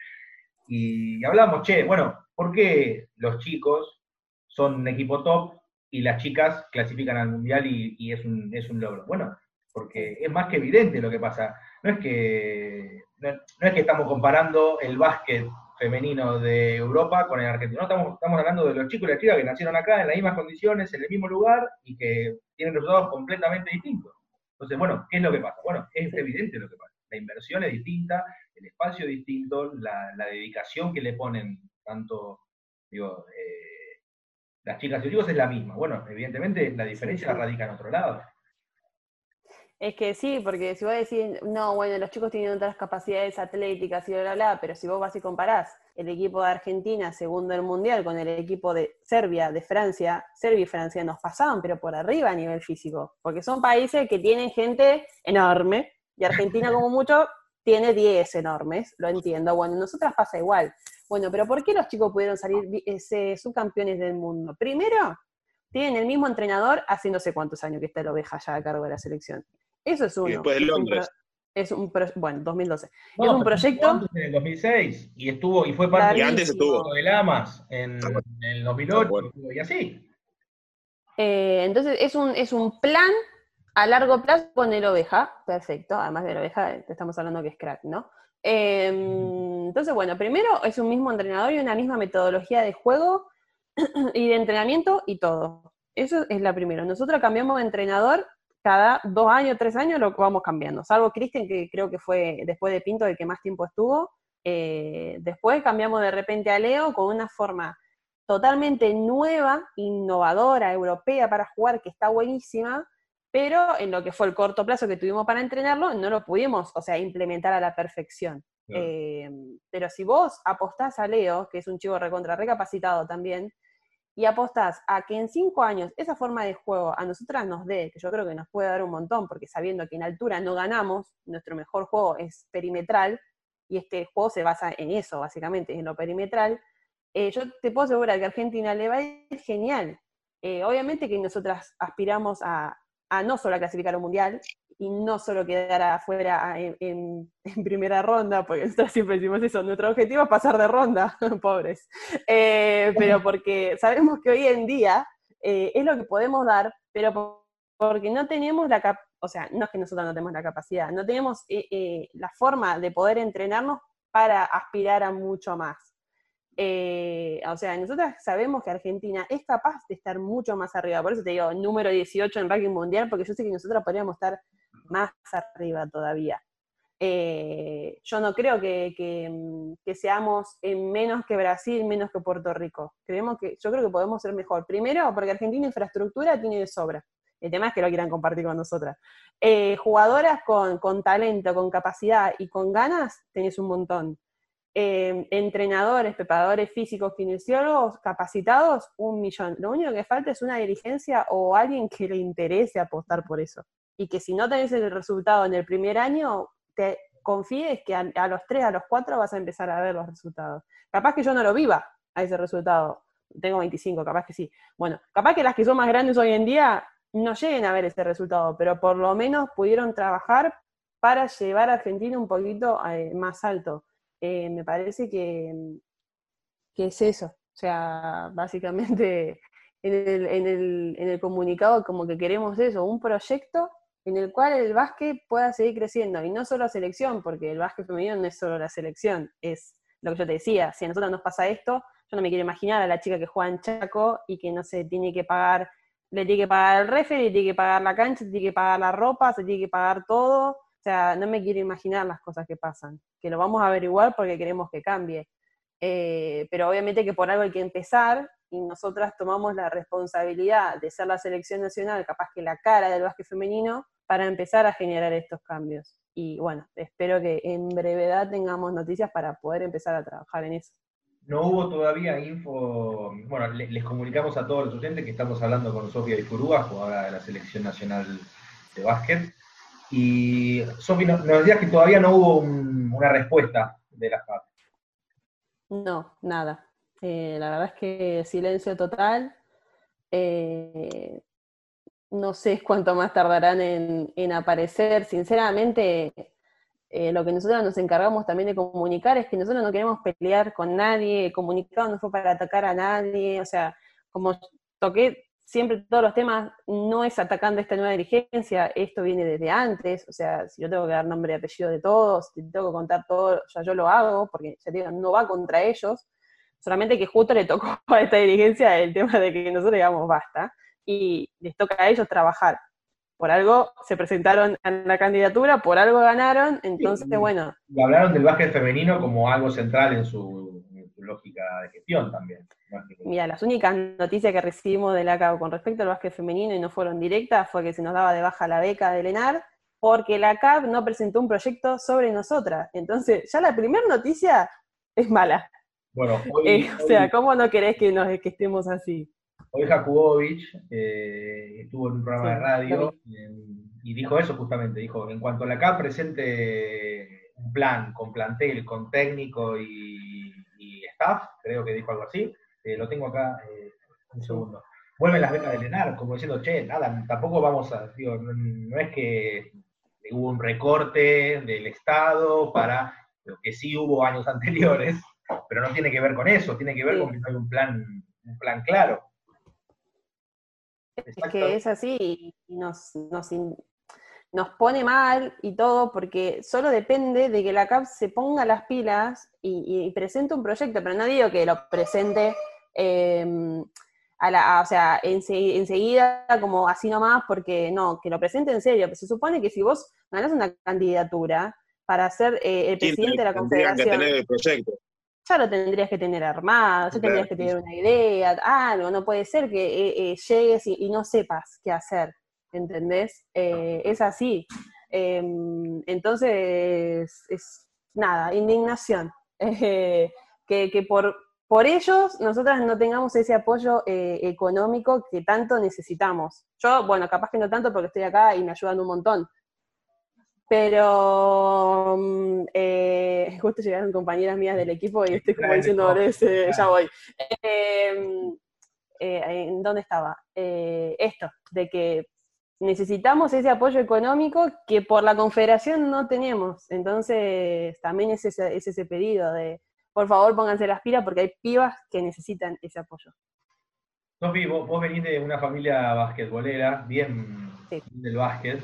y hablamos, che, bueno, ¿por qué los chicos son un equipo top y las chicas clasifican al mundial y, y es, un, es un logro? Bueno, porque es más que evidente lo que pasa. No es que no, es que estamos comparando el básquet femenino de Europa con el argentino, no, estamos, estamos hablando de los chicos y las chicas que nacieron acá en las mismas condiciones, en el mismo lugar y que tienen resultados completamente distintos. Entonces, bueno, ¿qué es lo que pasa? Bueno, es evidente lo que pasa. La inversión es distinta, el espacio es distinto, la, dedicación que le ponen tanto, digo, eh, las chicas y los chicos es la misma. Bueno, evidentemente la diferencia radica en otro lado. Es que sí, porque si vos decís, no, bueno, los chicos tienen otras capacidades atléticas y bla, bla, bla, pero si vos vas y comparás el equipo de Argentina, segundo el Mundial, con el equipo de Serbia, de Francia, Serbia y Francia nos pasaban, pero por arriba a nivel físico, porque son países que tienen gente enorme, y Argentina como mucho tiene 10 enormes, lo entiendo. Bueno, nosotras pasa igual. Bueno, pero ¿por qué los chicos pudieron salir ese, subcampeones del mundo? Primero, tienen el mismo entrenador haciéndose cuántos años que está el oveja ya a cargo de la selección. Eso es uno. Y después de Londres. Es un, bueno, 2012. es un proyecto. En el 2006 y estuvo y fue parte de antes estuvo. de Lamas en, en el 2008 y así. Eh, entonces es un, es un plan a largo plazo con el oveja, perfecto, además de la oveja, te estamos hablando que es crack, ¿no? Em, entonces, bueno, primero es un mismo entrenador y una misma metodología de juego *clears throat* y de entrenamiento y todo. Eso es la primera. Nosotros cambiamos de entrenador cada dos años, tres años, lo vamos cambiando. Salvo Cristian, que creo que fue después de Pinto el que más tiempo estuvo. Eh, después cambiamos de repente a Leo con una forma totalmente nueva, innovadora, europea para jugar, que está buenísima, pero en lo que fue el corto plazo que tuvimos para entrenarlo, no lo pudimos, o sea, implementar a la perfección. Eh, pero si vos apostás a Leo, que es un chico recontra recapacitado también, y apostás a que en cinco años esa forma de juego a nosotras nos dé, que yo creo que nos puede dar un montón, porque sabiendo que en altura no ganamos, nuestro mejor juego es perimetral, y este juego se basa en eso, básicamente, en lo perimetral, eh, yo te puedo asegurar que Argentina le va a ir genial. Eh, obviamente que nosotras aspiramos a, no solo a clasificar un mundial y no solo quedar afuera *laughs* en, primera ronda, porque nosotros siempre decimos eso, nuestro objetivo es pasar de ronda, *laughs* pobres, eh, pero porque sabemos que hoy en día eh, es lo que podemos dar, pero porque no tenemos la capacidad, o sea, no es que nosotros no tenemos la capacidad, no tenemos eh, la forma de poder entrenarnos para aspirar a mucho más. O sea, nosotros sabemos que Argentina es capaz de estar mucho más arriba, por eso te digo número 18 en ranking mundial, porque yo sé que nosotros podríamos estar más arriba todavía. Eh, yo no creo que, que, seamos en menos que Brasil, menos que Puerto Rico. Creemos que, yo creo que podemos ser mejor. Primero, porque Argentina infraestructura tiene de sobra. El tema es que lo quieran compartir con nosotras. Eh, jugadoras con, con talento, con capacidad y con ganas, tenés un montón. Em, entrenadores, preparadores físicos, kinesiólogos capacitados, un millón. Lo único que falta es una dirigencia o alguien que le interese apostar por eso. Y que si no tenés el resultado en el primer año, te confíes que a, los tres, a los cuatro vas a empezar a ver los resultados. Capaz que yo no lo viva a ese resultado. Tengo 25, capaz que sí. Bueno, capaz que las que son más grandes hoy en día no lleguen a ver ese resultado, pero por lo menos pudieron trabajar para llevar a Argentina un poquito eh, más alto. Eh, me parece que, que, es eso. O sea, básicamente en el, en, el, en el comunicado como que queremos eso, un proyecto en el cual el básquet pueda seguir creciendo, y no solo la selección, porque el básquet femenino no es solo la selección, es lo que yo te decía, si a nosotros nos pasa esto, yo no me quiero imaginar a la chica que juega en Chaco y que no se tiene que pagar, le tiene que pagar el referee, le tiene que pagar la cancha, tiene que pagar la ropa, se tiene que pagar todo, o sea, no me quiero imaginar las cosas que pasan, que lo vamos a averiguar porque queremos que cambie. Eh, pero obviamente que por algo hay que empezar y nosotras tomamos la responsabilidad de ser la selección nacional, capaz que la cara del básquet femenino, para empezar a generar estos cambios. Y bueno, espero que en brevedad tengamos noticias para poder empezar a trabajar en eso. No hubo todavía info, bueno, les, comunicamos a todos los docentes que estamos hablando con Sofía Difurúa, jugadora de la selección nacional de básquet, y Sofi, nos, decías que todavía no hubo una respuesta de las partes. No, nada. Eh, la verdad es que silencio total. Eh, no sé cuánto más tardarán en, aparecer. Sinceramente, eh, lo que nosotros nos encargamos también de comunicar es que nosotros no queremos pelear con nadie, el comunicado no fue para atacar a nadie, o sea, como toqué siempre todos los temas no es atacando esta nueva dirigencia, esto viene desde antes, o sea, si yo tengo que dar nombre y apellido de todos, si tengo que contar todo, ya yo lo hago, porque ya digo, no va contra ellos, solamente que justo le tocó *laughs* a esta dirigencia el tema de que nosotros digamos basta, y les toca a ellos trabajar. Por algo se presentaron en la candidatura, por algo ganaron, entonces bueno. Y hablaron del básquet femenino como algo central en su, en su lógica de gestión también. Mira, las únicas noticias que recibimos de la CAB con respecto al básquet femenino y no fueron directas fue que se nos daba de baja la beca de Lenar porque la CAB no presentó un proyecto sobre nosotras. Entonces, ya la primera noticia es mala. Bueno, *laughs* eh, o sea, ¿cómo no querés que, nos, que estemos así? Hoy Jakubovich eh, estuvo en un programa de radio y dijo eso justamente, dijo, en cuanto la CAB presente un plan con plantel, con técnico y staff, creo que dijo algo así, eh, lo tengo acá, eh, un segundo. Vuelven las becas de Lenar, como diciendo, che, nada, tampoco vamos a, digo, no, es que hubo un recorte del Estado para lo que sí hubo años *laughs* anteriores, pero no tiene que ver con eso, tiene que ver con que no hay un plan, un plan claro. Es que es así y nos, nos, nos pone mal y todo, porque solo depende de que la CAP se ponga las pilas y, y presente un proyecto, pero no digo que lo presente Em, a la, o sea, enseguida como así nomás, porque no, que lo presente en serio. se supone que si vos ganás una candidatura para ser eh, el presidente de la confederación, ya lo tendrías que tener armado, ya tendrías que tener una idea, algo, no puede ser que eh, eh, llegues y, no sepas qué hacer, ¿entendés? es así. Em, entonces, es nada, indignación. *laughs* que, que por, por ellos nosotras no tengamos ese apoyo eh, económico que tanto necesitamos. Yo, bueno, capaz que no tanto porque estoy acá y me ayudan un montón. Pero mm, eh, *laughs* justo llegaron compañeras mías del equipo y estoy como diciendo, ya voy. Em, eh, ¿En dónde estaba? esto, de que necesitamos ese apoyo económico que por la confederación no tenemos. Entonces, también es ese, es ese pedido de por favor pónganse las pilas porque hay pibas que necesitan ese apoyo. Sofi, vos, vos venís de una familia basquetbolera, bien, del básquet,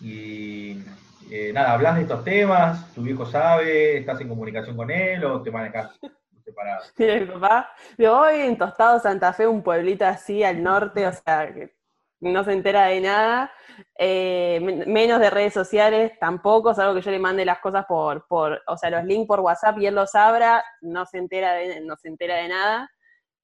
y eh, nada, hablas de estos temas, tu viejo sabe, estás en comunicación con él o te manejas separado. *laughs* mi papá, yo voy en Tostado Santa Fe, un pueblito así al norte, o sea, que no se entera de nada, eh, menos de redes sociales, tampoco, es algo que yo le mande las cosas por, por, o sea, los links por WhatsApp y él los abra, no se entera de, no se entera de nada.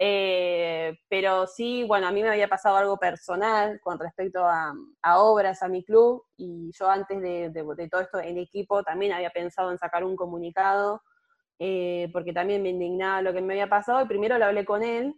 Eh, pero sí, bueno, a mí me había pasado algo personal con respecto a, obras, a mi club, y yo antes de, todo esto en equipo también había pensado en sacar un comunicado, eh, porque también me indignaba lo que me había pasado, y primero lo hablé con él,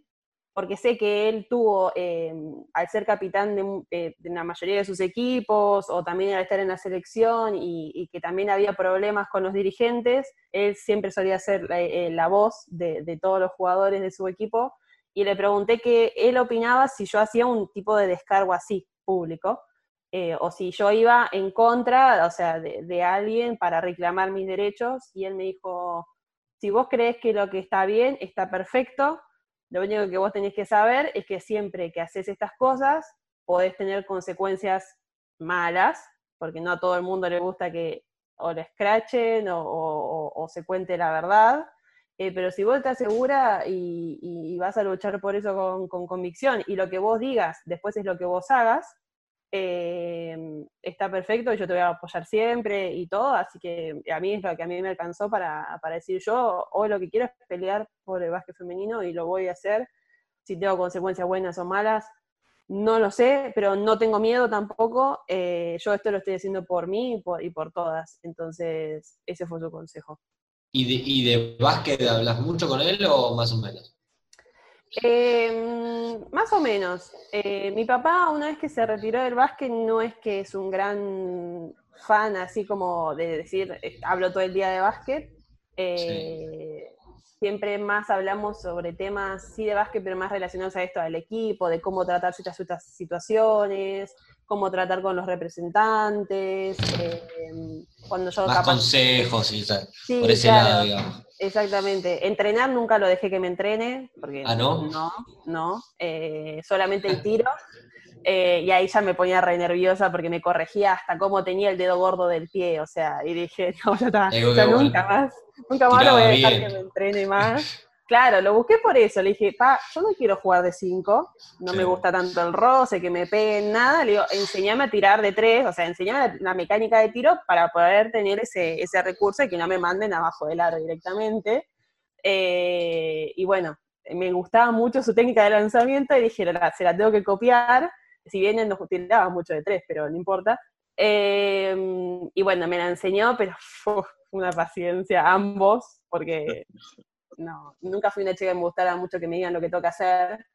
porque sé que él tuvo, eh, al ser capitán de, la mayoría de sus equipos, o también al estar en la selección, y, que también había problemas con los dirigentes, él siempre solía ser la, eh, voz de, todos los jugadores de su equipo, y le pregunté qué él opinaba si yo hacía un tipo de descargo así, público, eh, o si yo iba en contra, o sea, de, de alguien para reclamar mis derechos, y él me dijo, si vos crees que lo que está bien está perfecto, lo único que vos tenés que saber es que siempre que haces estas cosas, podés tener consecuencias malas, porque no a todo el mundo le gusta que o le escrachen o, se cuente la verdad. Eh, pero si vos estás segura y, vas a luchar por eso con, con, convicción y lo que vos digas después es lo que vos hagas, eh, está perfecto, yo te voy a apoyar siempre y todo, así que a mí es lo que a mí me alcanzó para, decir yo, hoy lo que quiero es pelear por el básquet femenino y lo voy a hacer, si tengo consecuencias buenas o malas, no lo sé, pero no tengo miedo tampoco, eh, yo esto lo estoy haciendo por mí y por, todas, entonces ese fue su consejo. ¿Y de, ¿Y de básquet hablas mucho con él o más o menos? Eh, más o menos. Eh, mi papá, una vez que se retiró del básquet, no es que es un gran fan, así como de decir, eh, hablo todo el día de básquet. siempre más hablamos sobre temas, sí de básquet, pero más relacionados a esto, al equipo, de cómo tratar ciertas situaciones, cómo tratar con los representantes, eh, cuando yo Más consejos y tal, por ese lado, digamos. Exactamente. Entrenar nunca lo dejé que me entrene, porque ¿Ah, no? No, no. Eh, solamente el tiro. *laughs* Eh, y ahí ya me ponía re nerviosa porque me corregía hasta cómo tenía el dedo gordo del pie, o sea, y dije, *laughs* no, ya está, nunca más, nunca más lo voy a dejar que me entrene más. *laughs* Claro, lo busqué por eso. Le dije, pa, yo no quiero jugar de 5, no me gusta tanto el roce, que me peguen nada. Le digo, enseñame a tirar de 3, o sea, enseñame la, mecánica de tiro para poder tener ese, ese recurso y que no me manden abajo del aro directamente. Eh, y bueno, me gustaba mucho su técnica de lanzamiento y dije, se la tengo que copiar. Si bien él no tiraba mucho de 3, pero no importa. Eh, y bueno, me la enseñó, pero *laughs* una paciencia ambos, porque *laughs* no, nunca fui una chica que me gustara mucho que me digan lo que toca hacer.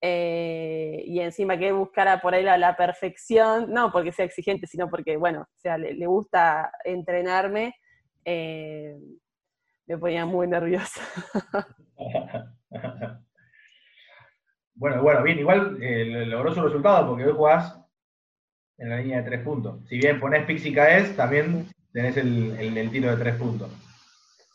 Eh, y encima que buscara por ahí la, perfección, no porque sea exigente, sino porque, bueno, o sea, le, gusta entrenarme, eh, me ponía muy nerviosa. *laughs* bueno, bueno, bien, igual eh, logró su resultado porque hoy jugás en la línea de tres puntos. Si bien ponés pixie caes, también tenés el tiro de tres puntos.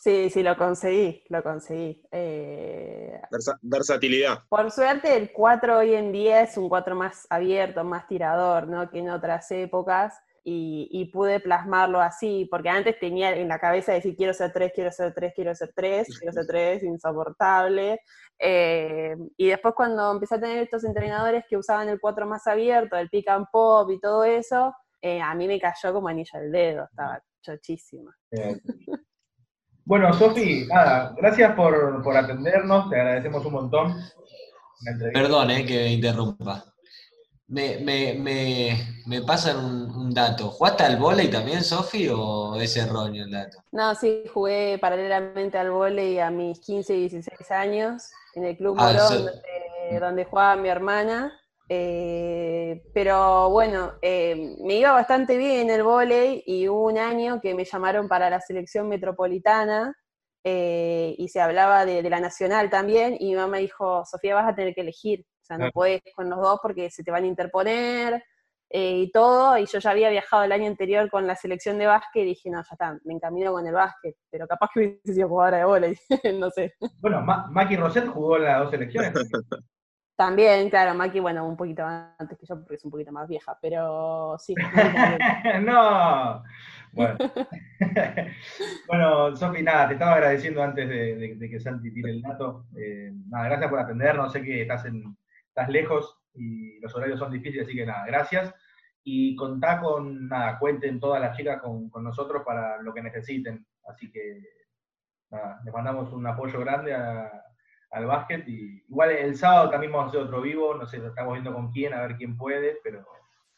Sí, sí, lo conseguí, lo conseguí. Eh, versatilidad. Por suerte, el 4 hoy en día es un 4 más abierto, más tirador, ¿no? Que en otras épocas. Y, pude plasmarlo así, porque antes tenía en la cabeza decir quiero ser 3, quiero ser 3, quiero ser 3, quiero ser 3, *laughs* insoportable. Eh, y después cuando empecé a tener estos entrenadores que usaban el 4 más abierto, el pick and pop y todo eso, eh, a mí me cayó como anillo al dedo, estaba chochísima. *laughs* Bueno, Sofi, nada, gracias por, atendernos, te agradecemos un montón. Perdón, eh, que interrumpa. Me, me, me, me pasan un, dato. ¿Jugaste al volei también, Sofi, o es erróneo el dato? No, sí, jugué paralelamente al volei a mis 15 y 16 años en el Club ah, Morón, donde, donde jugaba mi hermana. Eh, pero bueno, eh, me iba bastante bien el vóley y hubo un año que me llamaron para la selección metropolitana eh, y se hablaba de, la nacional también y mi mamá dijo, Sofía vas a tener que elegir, o sea, no puedes con los dos porque se te van a interponer y todo, y yo ya había viajado el año anterior con la selección de básquet y dije, no, ya está, me encamino con el básquet, pero capaz que hubiese sido jugadora de vóley, *laughs* no sé. Bueno, Maki Roset jugó las dos selecciones. *laughs* También, claro, Maki, bueno, un poquito antes que yo porque es un poquito más vieja, pero sí. *laughs* no. Bueno, *laughs* bueno Sofi, nada, te estaba agradeciendo antes de, que Santi tire el dato. Eh, nada, gracias por atendernos, sé que estás, en, estás lejos y los horarios son difíciles, así que nada, gracias. Y contá con, nada, cuenten todas las chicas con, con nosotros para lo que necesiten. Así que, nada, les mandamos un apoyo grande a, al básquet. Y igual el sábado también vamos a hacer otro vivo, no sé, estamos viendo con quién, a ver quién puede, pero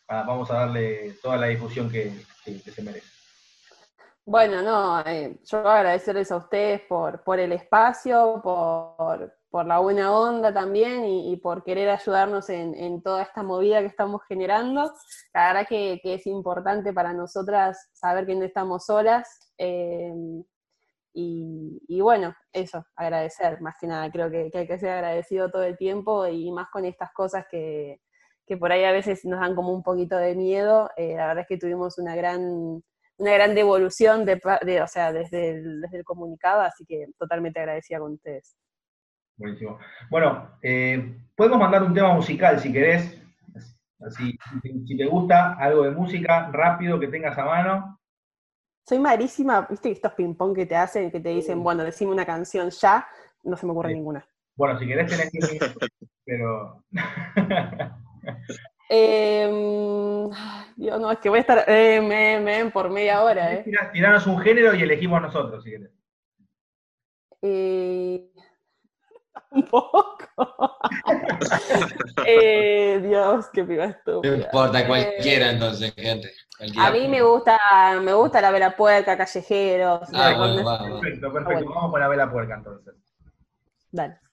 vamos a darle toda la difusión que, se merece. Bueno, no, eh, yo agradecerles a ustedes por, por el espacio, por, por, la buena onda también y, por querer ayudarnos en, toda esta movida que estamos generando. La verdad que, que es importante para nosotras saber que no estamos solas. Eh, y, bueno, eso, agradecer, más que nada, creo que, hay que ser agradecido todo el tiempo y más con estas cosas que, por ahí a veces nos dan como un poquito de miedo. Eh, la verdad es que tuvimos una gran, una gran devolución de, o sea, desde el, desde el comunicado, así que totalmente agradecida con ustedes. Buenísimo. Bueno, eh, podemos mandar un tema musical si querés, así, si te gusta algo de música rápido que tengas a mano. Soy malísima, viste estos ping-pong que te hacen, que te dicen, bueno, decime una canción ya, no se me ocurre ninguna. Bueno, si querés tenés que *laughs* pero... eh, Dios, no, es que voy a estar eh, por media hora, ¿eh? Tiranos un género y elegimos nosotros, si querés. Eh, *laughs* un poco. *laughs* eh, Dios, qué piba estúpida. No importa, cualquiera entonces, gente. A mí me gusta, me gusta la vela puerca, callejeros. Ah, bueno, Perfecto, perfecto. Vamos con la vela puerca entonces. Dale.